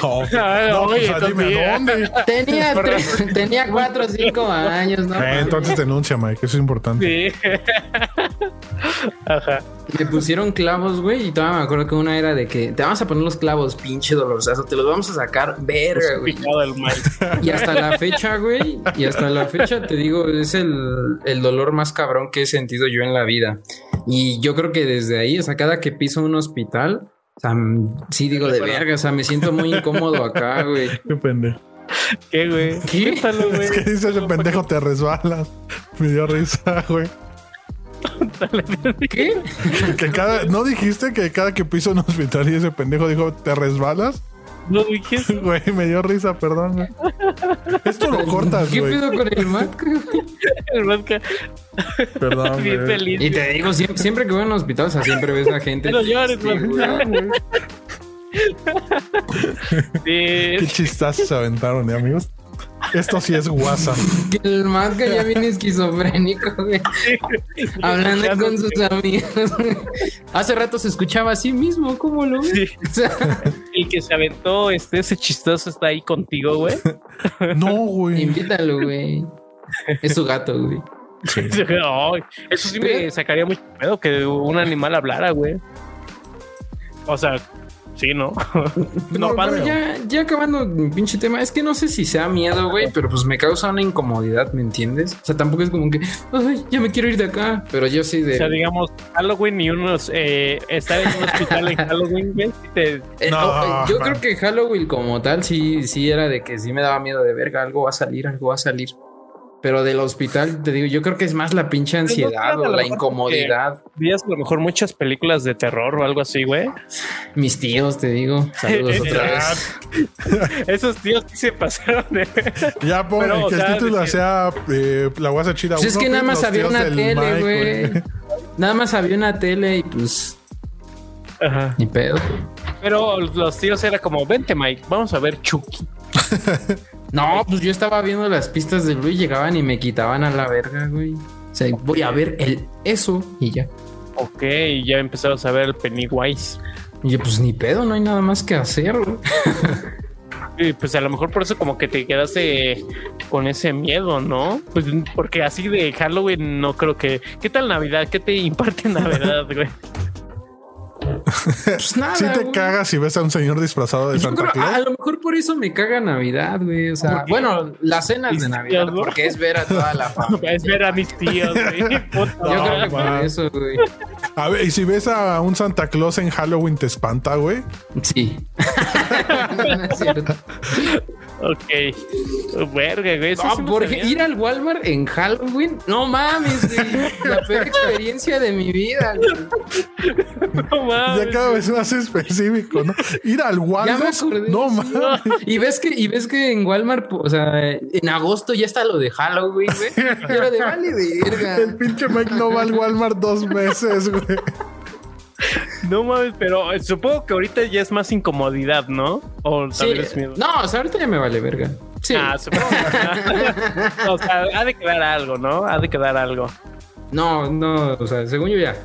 A: No,
B: oye,
A: pues, dime dónde.
C: Tenía, tres- tenía cuatro o cinco años, ¿no?
A: Eh, entonces denuncia, Mike. Eso es importante.
B: Sí. Ajá.
C: Me pusieron clavos, güey, y todavía me acuerdo que una era de que te vamos a poner los clavos, pinche dolorosazo, te los vamos a sacar, verga, güey.
B: Picado el Mike.
C: Y hasta la fecha, güey, y hasta la fecha te digo, es el, el dolor más cabrón que he sentido yo en la vida. Y yo creo que desde ahí, o sea, cada que piso un hospital, o sea, sí digo de verga, o sea, me siento muy incómodo acá, güey.
A: Qué pendejo.
B: ¿Qué, güey?
C: ¿Qué?
B: Cuéntalo, güey.
A: Es que dice ese pendejo te resbalas. Me dio risa, güey.
C: ¿Qué?
A: Que cada, ¿No dijiste que cada que piso un hospital y ese pendejo dijo te resbalas?
B: No dijiste.
A: Güey, me dio risa, perdón, güey. Esto lo cortas,
C: ¿Qué
A: güey.
C: pedo con el Mac, güey?
B: El Mike
A: Perdón,
B: bien
A: güey.
B: feliz.
C: Y te digo, siempre, siempre que voy a un hospital, o sea, siempre ves a gente.
B: No llores,
C: Sí,
B: güey.
A: Qué
B: Sí,
A: chistazos se aventaron, ¿eh, amigos? Esto sí es WhatsApp.
C: Que el Mac ya viene esquizofrénico, güey. Hablando con sus amigos. Hace rato se escuchaba así mismo, ¿cómo lo ves?
B: Sí.
C: O sea,
B: El que se aventó este, ese chistoso está ahí contigo, güey.
A: No, güey.
C: invítalo, güey. Es su gato, güey.
B: Ay, eso sí me sacaría mucho pedo que un animal hablara, güey. O sea, sí, ¿no?
C: No, pero ya, ya acabando mi pinche tema, es que no sé si sea miedo, güey, pero pues me causa una incomodidad, ¿me entiendes? O sea, tampoco es como que, ay, ya me quiero ir de acá. Pero yo sí de.
B: O sea, digamos, Halloween y unos. Eh, estar en un hospital en Halloween, güey. sí te-
C: Eh,
A: No,
C: oh, eh, yo
A: man.
C: creo que Halloween como tal sí, sí era de que sí me daba miedo de verga, algo va a salir, algo va a salir. Pero del hospital, te digo, yo creo que es más la pinche ansiedad o la incomodidad.
B: Veías a lo mejor muchas películas de terror o algo así, güey.
C: Mis tíos, te digo. Saludos otra vez.
B: Esos tíos sí se pasaron de.
A: Ya
B: Pero, o
A: que el título
B: que-
A: sea eh, La Guasa Chida.
C: Pues es que nada más había una tele,
A: Mike,
C: güey. Nada más había una tele y pues
B: Ajá.
C: ni pedo.
B: Pero los tíos era como, vente, Mike, vamos a ver Chucky.
C: No, pues yo estaba viendo las pistas de Luis, llegaban y me quitaban a la verga, güey. O sea, voy a ver el eso y ya.
B: Ok, y ya empezamos a ver el Pennywise.
C: Y yo, pues ni pedo, no hay nada más que hacer, güey.
B: Y pues a lo mejor por eso como que te quedaste con ese miedo, ¿no? Pues porque así de Halloween no creo que... ¿Qué tal Navidad? ¿Qué te imparte Navidad, güey?
C: Pues nada.
A: Sí te
C: güey.
A: cagas si ves a un señor disfrazado de
C: Yo
A: Santa
C: creo-
A: Claus.
C: a lo mejor por eso me caga Navidad, güey. O sea, bueno, las cenas de Navidad, porque es ver a toda la familia.
B: Es ver a mis tíos, güey. Puta
C: Yo creo que por eso, güey.
A: A ver, y si ves a un Santa Claus en Halloween, te espanta, güey.
C: Sí. No es cierto.
B: Ok. Verga, güey. sí
C: No,
B: no
C: porque ir al Walmart en Halloween, no mames, güey. La peor experiencia de mi vida, güey.
B: No mames.
A: Ya cada vez más específico, ¿no? Ir al
C: Ya me
A: Walmart.
C: acordé.
A: No
C: sí.
A: mames.
C: Y ves que, y ves que en Walmart, o sea, en agosto ya está lo de Halloween, güey. Y era de vale verga.
A: El pinche Mike no va al Walmart dos meses, güey.
B: No mames, pero eh, supongo que ahorita ya es más incomodidad, ¿no? O
C: Sí,
B: también es miedo.
C: no, o sea, ahorita ya me vale verga. Sí.
B: Ah, supongo. o sea, ha de quedar algo, ¿no? Ha de quedar algo.
C: No, no, o sea, según yo ya.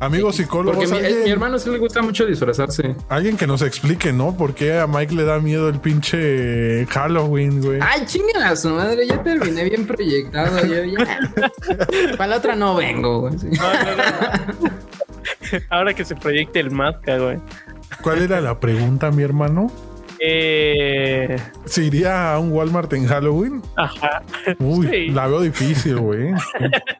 A: Amigos psicólogos,
C: Porque mi,
A: alguien,
C: mi hermano sí le gusta mucho disfrazarse.
A: alguien que nos explique, ¿no? ¿Por qué a Mike le da miedo el pinche Halloween, güey?
C: Ay, chinguen a su madre, ya terminé bien proyectado. Yo ya. Para la otra no vengo, güey.
B: No, no, no. Ahora que se proyecte el Mazca, güey.
A: ¿Cuál era la pregunta, mi hermano?
B: Eh,
A: ¿Se iría a un Walmart en Halloween?
B: ajá.
A: Uy,
B: Sí.
A: la veo difícil, güey.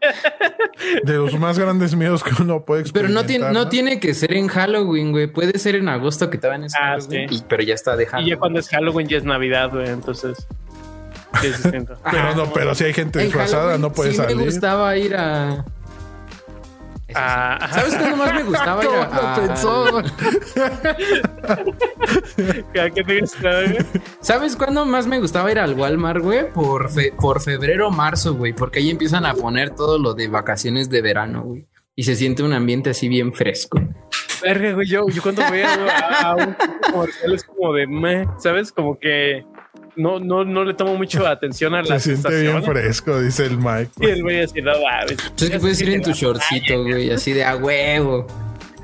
A: De los más grandes miedos que uno puede
C: Pero no,
A: experimentar.
C: tiene, no tiene que ser en Halloween, güey. Puede ser en agosto que todavía no es
B: Ah, sí.
C: y- pero ya está de
B: Y ya cuando es Halloween ya es Navidad, güey. Entonces. sí es.
A: Pero no, pero si hay gente
C: En
A: disfrazada,
C: Halloween
A: no puede
C: sí
A: salir.
C: me gustaba ir a...
B: Ah,
C: ¿Sabes cuándo más me gustaba ir
A: ¿Cómo
C: a,
A: lo pensó?
B: ¿Qué qué te gusta, güey?
C: ¿Sabes cuándo más me gustaba ir al Walmart, güey? Por, fe- por febrero o marzo, güey. Porque ahí empiezan a poner todo lo de vacaciones de verano, güey. Y se siente un ambiente así bien fresco.
B: Verga, güey. Yo, yo cuando voy a, a un comercial es como de meh, ¿sabes? Como que no, no, no le tomo mucho atención a
A: Se
B: la
A: siente bien
B: sensación.
A: fresco, dice el Mike.
B: Y el güey así, no mames.
C: Entonces que puedes ir en tu shortcito, güey. Así de a huevo.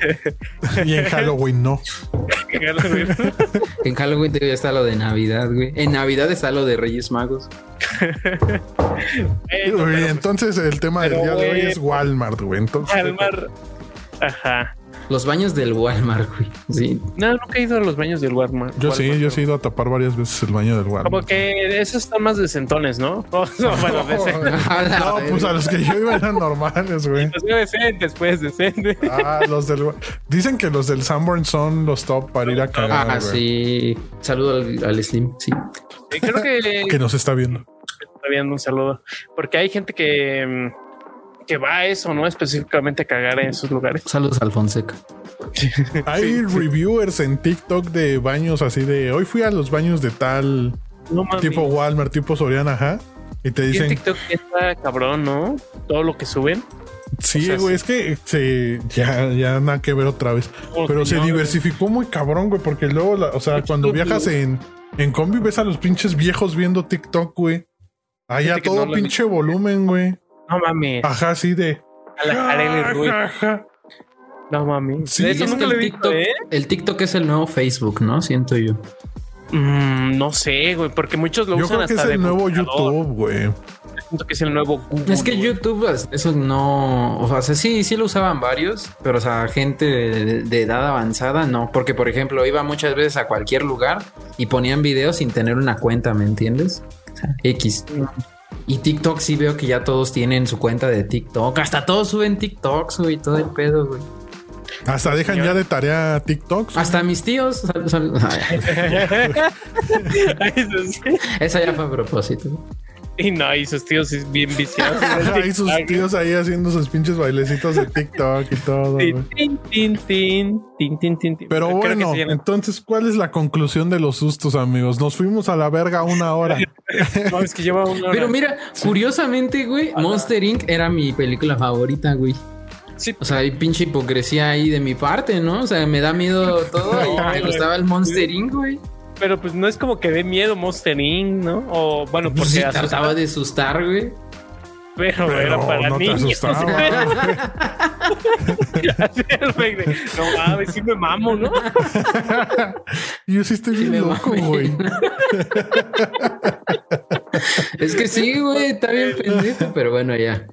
A: Y en Halloween no.
C: En Halloween todavía está lo de Navidad, güey. En Navidad está lo de Reyes Magos.
A: Uy, entonces el tema del día de hoy es Walmart, güey. Entonces,
B: Almar. Ajá.
C: Los baños del Walmart, güey. Sí.
B: No, nunca he ido a los baños del Walmart.
A: yo sí, yo sí he ido a tapar varias veces el baño del
B: Como
A: Walmart.
B: que esos están más decentones, ¿no? Oh, no, bueno, decentes.
A: No, pues a los que yo iba eran normales, güey.
B: No decentes, pues, decentes.
A: Ah, los del. Dicen que los del Sanborn son los top para ir a cagar.
C: Ah,
A: güey.
C: sí. Saludo al, al Slim, sí.
B: Eh, Creo que
A: Que nos está viendo.
B: está viendo un saludo. Porque hay gente que, mm, que va a eso, ¿no? Específicamente a cagar en esos lugares.
C: Saludos al Fonseca.
A: Hay reviewers en TikTok de baños así de hoy fui a los baños de tal
B: No
A: tipo Walmart, tipo Soriana, ajá. Y te
B: Y en
A: dicen,
B: TikTok está cabrón, ¿no? Todo lo que suben.
A: sí,
B: o sea,
A: güey,
B: sí.
A: es que se, ya, ya nada que ver otra vez.
B: Oh,
A: Pero se diversificó muy cabrón, güey, porque luego, la- o sea, cuando viajas en, en combi ves a los pinches viejos viendo TikTok, güey. Allá todo
B: no
A: pinche volumen, güey.
B: No mames.
A: Ajá, así de.
B: A la Arely Ruiz.
A: Ajá.
B: No mames.
A: Sí,
B: eso nunca
C: el
B: visto,
C: TikTok,
B: ¿eh?
C: el TikTok es el nuevo Facebook, ¿no? Siento yo.
B: Mm, no sé, güey, porque muchos lo
A: Yo
B: usan
A: creo que
B: hasta
A: es
B: de
A: el nuevo
B: buscador.
A: YouTube, güey.
B: Siento que es el nuevo Google.
C: Es que
B: güey.
C: YouTube, pues, eso no, o sea, sí, sí lo usaban varios, pero o sea, gente de, de edad avanzada no, porque por ejemplo iba muchas veces a cualquier lugar y ponían videos sin tener una cuenta, ¿me entiendes? O sea, X. Y TikTok sí veo que ya todos tienen su cuenta de TikTok, hasta todos suben TikToks, güey, todo el pedo, güey.
A: Hasta dejan
B: señor.
A: ya de tarea TikToks.
C: Hasta mis tíos, sal- sal-
B: Ay, eso
C: ya fue a propósito.
B: Y no, y sus tíos es bien viciados.
A: Hay sus tíos ahí haciendo sus pinches bailecitos de TikTok y todo. güey.
B: Tin, tin, tin, tin, tin, tin, tin.
A: Pero bueno, entonces, ¿cuál es la conclusión de los sustos, amigos? Nos fuimos a la verga una hora.
B: No, es que lleva una hora.
C: Pero mira, curiosamente, güey, Monster Inc. era mi película favorita, güey.
B: Sí.
C: O sea, hay pinche hipocresía ahí de mi parte, ¿no? O sea, me da miedo todo y me gustaba el Monster Inc., güey.
B: Pero pues no es como que dé miedo Monster Inc., ¿no? O bueno, porque
C: Pues sí,
B: asusta,
C: trataba de asustar, güey.
B: pero,
A: Pero
B: era para
A: no te
B: niños.
A: asustaba.
B: No mames, sí me mamo, ¿no?
A: Yo sí estoy bien loco, güey.
C: Es que sí, güey, está bien pendejo, pero bueno, ya.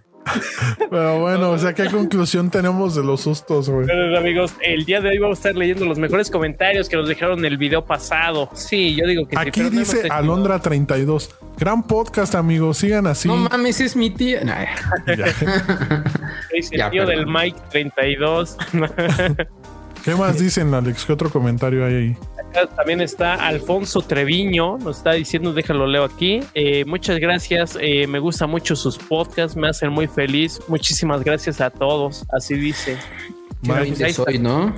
A: Pero bueno, o sea, ¿qué conclusión tenemos de los sustos, güey?
B: Bueno, amigos, el día de hoy vamos a estar leyendo los mejores comentarios que nos dejaron en el video pasado. Sí, yo digo que sí.
A: Aquí
B: no hemos
A: dice
B: tenido-
A: Alondra32. Gran podcast, amigos. Sigan así.
C: No mames, es mi tía. Nah,
A: Ya.
C: Ya,
B: el tío del
C: perdón.
B: Mike 32.
A: ¿Qué más dicen, Alex? ¿Qué otro comentario hay ahí?
B: También está Alfonso Treviño, nos está diciendo, déjalo leo aquí. Eh, muchas gracias, eh, me gusta mucho sus podcasts, me hacen muy feliz. Muchísimas gracias a todos, así dice.
A: Mike,
C: humilde soy, ¿no?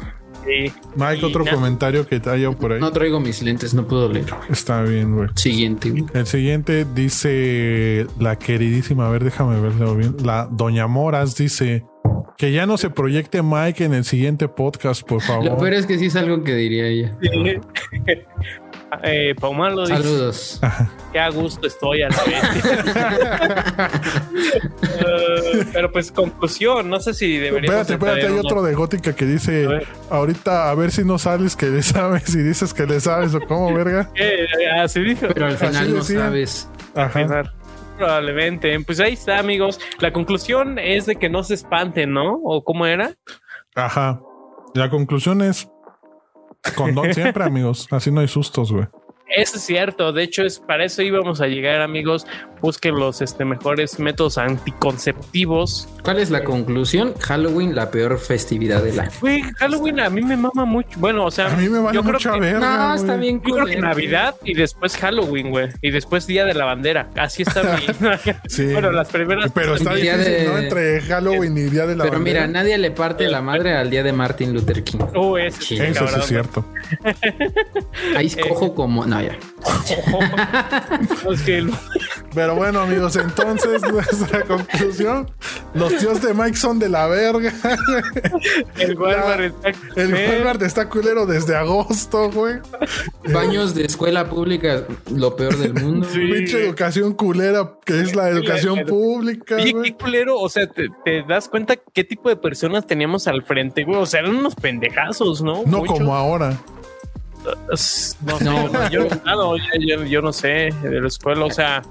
B: Sí.
A: Mike,
B: Y
A: otro
B: nada.
A: comentario que haya por ahí.
C: No traigo mis lentes, no puedo leer.
A: Está bien, güey.
C: Siguiente, güey.
A: El siguiente dice la queridísima, a ver, déjame verlo bien. La Doña Moras dice que ya no se proyecte Mike en el siguiente podcast, por
C: Lo
A: favor.
C: peor es que sí es algo que diría ella.
B: Eh, Paumalo dice,
C: Saludos.
B: qué a gusto estoy a la vez. Pero pues conclusión, no sé si deberíamos
A: Espérate, espérate, hay
B: traer
A: otro de Gótica que dice,
B: A ver.
A: ahorita a ver si no sales que le sabes y dices que le sabes o cómo, verga.
B: Eh, así dijo.
C: Pero al
A: Así
C: final no
A: decía.
C: sabes.
A: Ajá.
B: Probablemente. Pues ahí está, amigos. La conclusión es de que no se espanten, ¿no? ¿O cómo era?
A: Ajá. La conclusión es condón siempre, amigos. Así no hay sustos, güey.
B: Eso es cierto. De hecho, es para eso íbamos a llegar, amigos. Busquen los este, mejores métodos anticonceptivos.
C: ¿Cuál es la conclusión? Halloween, la peor festividad del año.
B: Güey, Halloween a mí me mama mucho. Bueno, o sea,
A: A mí me vale
B: yo creo
A: mucha
B: que-
A: verga.
C: No,
A: güey.
C: está bien
B: Yo creo que
C: culero.
B: Navidad y después Halloween, güey. Y después Día de la Bandera. Así está mi.
A: Sí.
B: Bueno, las primeras.
A: Pero está difícil,
C: de-
A: ¿no? Entre Halloween y Día de la
C: Pero mira,
A: Bandera.
C: nadie le parte la madre al día de Martin Luther King.
B: Oh, ese sí,
C: Sí,
A: Eso
B: cabrón.
A: es cierto.
C: Ahí
B: Eh.
C: cojo como. No.
B: No,
A: Pero bueno, amigos, entonces nuestra conclusión: los tíos de Mike son de la verga.
B: el Walmart está.
A: El
B: Eh,
A: Walmart está culero desde agosto, güey.
C: Baños de escuela pública, lo peor del mundo.
B: Sí.
A: Pinche educación culera, que es la educación
B: la-
A: pública,
B: Oye,
A: güey.
B: qué culero, o sea, te, te das cuenta qué tipo de personas teníamos al frente, güey. O sea, eran unos pendejazos, ¿no?
A: No como ahora.
B: No,
C: No.
B: yo, ah, no, yo, yo- no sé de la escuela, o sea,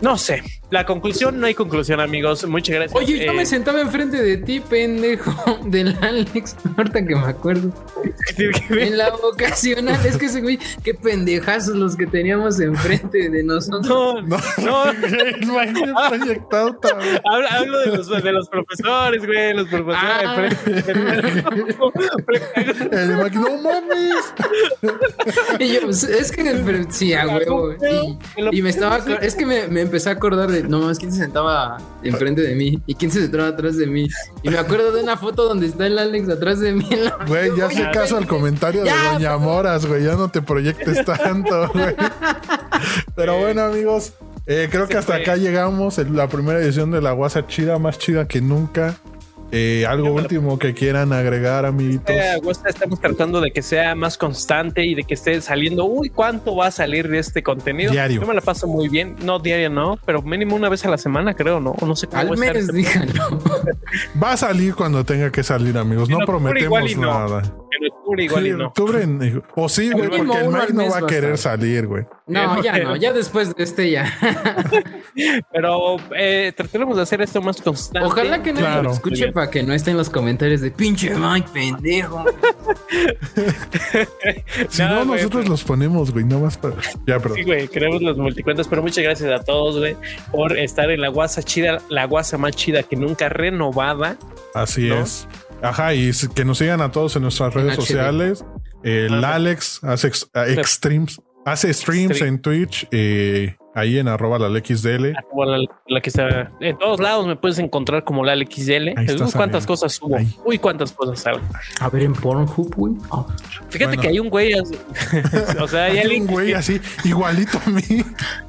B: no sé. La conclusión, no hay conclusión, amigos. Muchas gracias.
C: Oye, yo
B: Eh,
C: me sentaba enfrente de ti, pendejo, del Alex. Ahorita que me acuerdo. En la vocacional, es que ese güey, qué pendejazos los que teníamos enfrente de nosotros.
B: No,
A: No,
B: no.
A: proyectado.
B: Hablo, hablo de, los, de los profesores, güey, los profesores.
C: Ah.
A: El Mike, no mames.
C: Y yo, pues, es que pero sí, a huevo. Y, y me estaba, es que me, me empecé a acordar de, no mames, quién se sentaba enfrente de mí y quién se sentaba atrás de mí. Y me acuerdo de una foto donde está el Alex atrás de mí.
A: Güey, ya hace caso al comentario de
C: Ya,
A: Doña Moras, güey. Ya no te proyectes tanto, güey. Pero bueno, amigos, eh, creo que hasta acá llegamos. La primera edición de la Guasa chida, más chida que nunca. Eh, algo último que quieran agregar, amiguitos.
B: Eh, estamos tratando de que sea más constante y de que esté saliendo. Uy, ¿cuánto va a salir de este contenido?
A: Diario.
B: Yo me la paso muy bien. No, diario no, pero mínimo una vez a la semana, creo, ¿no? O No sé cómo
C: Al
B: va a estar
C: mes,
B: este-
C: díganlo.
A: Va a salir cuando tenga que salir, amigos. No
B: octubre
A: prometemos
B: igual y no.
A: nada.
B: Octubre igual y
A: Sí,
B: no.
A: octubre en- o sí, güey, porque el Mike no va a querer salir, güey.
C: No, ya no, ya después de este ya.
B: Pero eh, trataremos de hacer esto más constante.
C: Ojalá que nadie
A: Claro.
C: lo escuche para que no esté en los comentarios de pinche Mike, pendejo.
A: Si no, nosotros
B: pero-
A: los ponemos, güey, no más para. Ya, pero.
B: Sí, güey, queremos los multicuentas, pero muchas gracias a todos, güey, por estar en la guasa chida, la guasa más chida que nunca renovada.
A: Así
B: ¿no?
A: es. Ajá, y que nos sigan a todos en nuestras redes sociales. El
B: Ah,
A: Alex hace ex- extremes, hace streams
B: Stream.
A: en Twitch, eh, ahí en arroba la LXDL.
B: La, la que está en todos lados me puedes encontrar como la
A: está
B: Uy, cuántas cosas subo.
A: Ahí.
B: Uy, cuántas cosas salgo.
C: A ver, en Pornhub, güey. Oh.
B: Fíjate
A: Bueno.
B: que hay un güey, así- o sea, hay
A: Hay
B: alguien
A: un güey
B: que-
A: así, igualito a mí.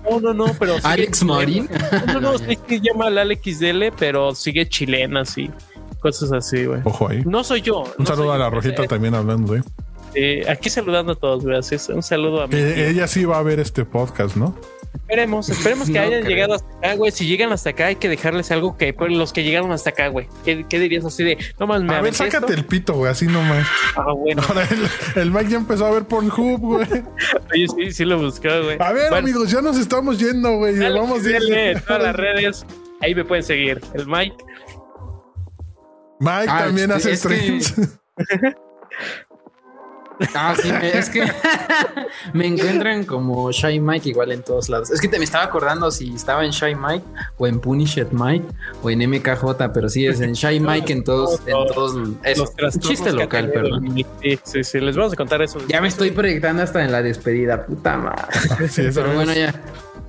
B: no, no, no, pero
C: Alex. Marín.
B: No, no, sí se llama la XL, pero sigue chilena, así. Cosas así, güey.
A: Ojo ahí.
B: No soy yo.
A: Un
B: no
A: saludo a la
B: yo.
A: Rojita
B: Eh,
A: también hablando, eh.
B: eh, aquí saludando a todos, gracias. Un saludo a mí.
A: Ella sí va a ver este podcast, ¿no?
B: Esperemos, esperemos que
C: No
B: hayan
C: creo.
B: llegado hasta acá, güey. Si llegan hasta acá, hay que dejarles algo que pues, los que llegaron hasta acá, güey. ¿Qué, qué dirías así de, no más me
A: A ver, sácate
B: esto?
A: el pito, güey, así nomás.
B: Ah, bueno.
A: Ahora el, el Mike ya empezó a ver Pornhub, güey.
B: Oye, sí, sí lo buscó, güey.
A: A ver,
B: Bueno,
A: amigos, ya nos estamos yendo, güey. Vamos a ir.
B: todas las redes. Ahí me pueden seguir. El Mike.
A: Mike
C: Ah,
A: también
C: este,
A: hace
C: es que-
A: streams.
C: Ah, sí, es que me encuentran como Shy Mike igual en todos lados. Es que te me estaba acordando si estaba en Shy Mike o en Punished Mike o en MKJ, pero sí es en Shy Mike en todos, en todos. Es
B: Los
C: un chiste local, perdón.
B: Sí, sí, sí. Les vamos a contar eso.
C: Ya me estoy proyectando hasta en la despedida, puta madre.
A: Sí,
C: Pero bueno, ya.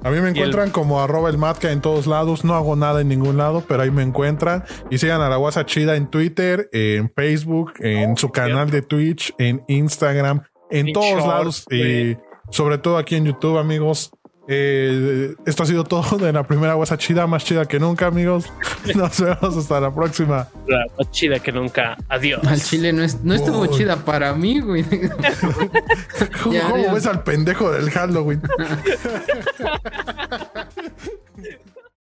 A: A mí me encuentran como arroba el matca en todos lados. No hago nada en ningún lado, pero ahí me encuentran. Y sigan a la guasa chida en Twitter, en Facebook, en su canal de Twitch, en Instagram, en todos lados. Y sobre todo aquí en YouTube, amigos. Eh, esto ha sido todo de la primera WhatsApp chida, más chida que nunca, amigos. Nos vemos hasta la próxima.
B: La más chida que nunca. Adiós.
C: Al chile no, es, no estuvo
A: Uy.
C: chida para mí, güey.
A: ¿Cómo,
C: Ya,
A: cómo ves al pendejo del Halloween?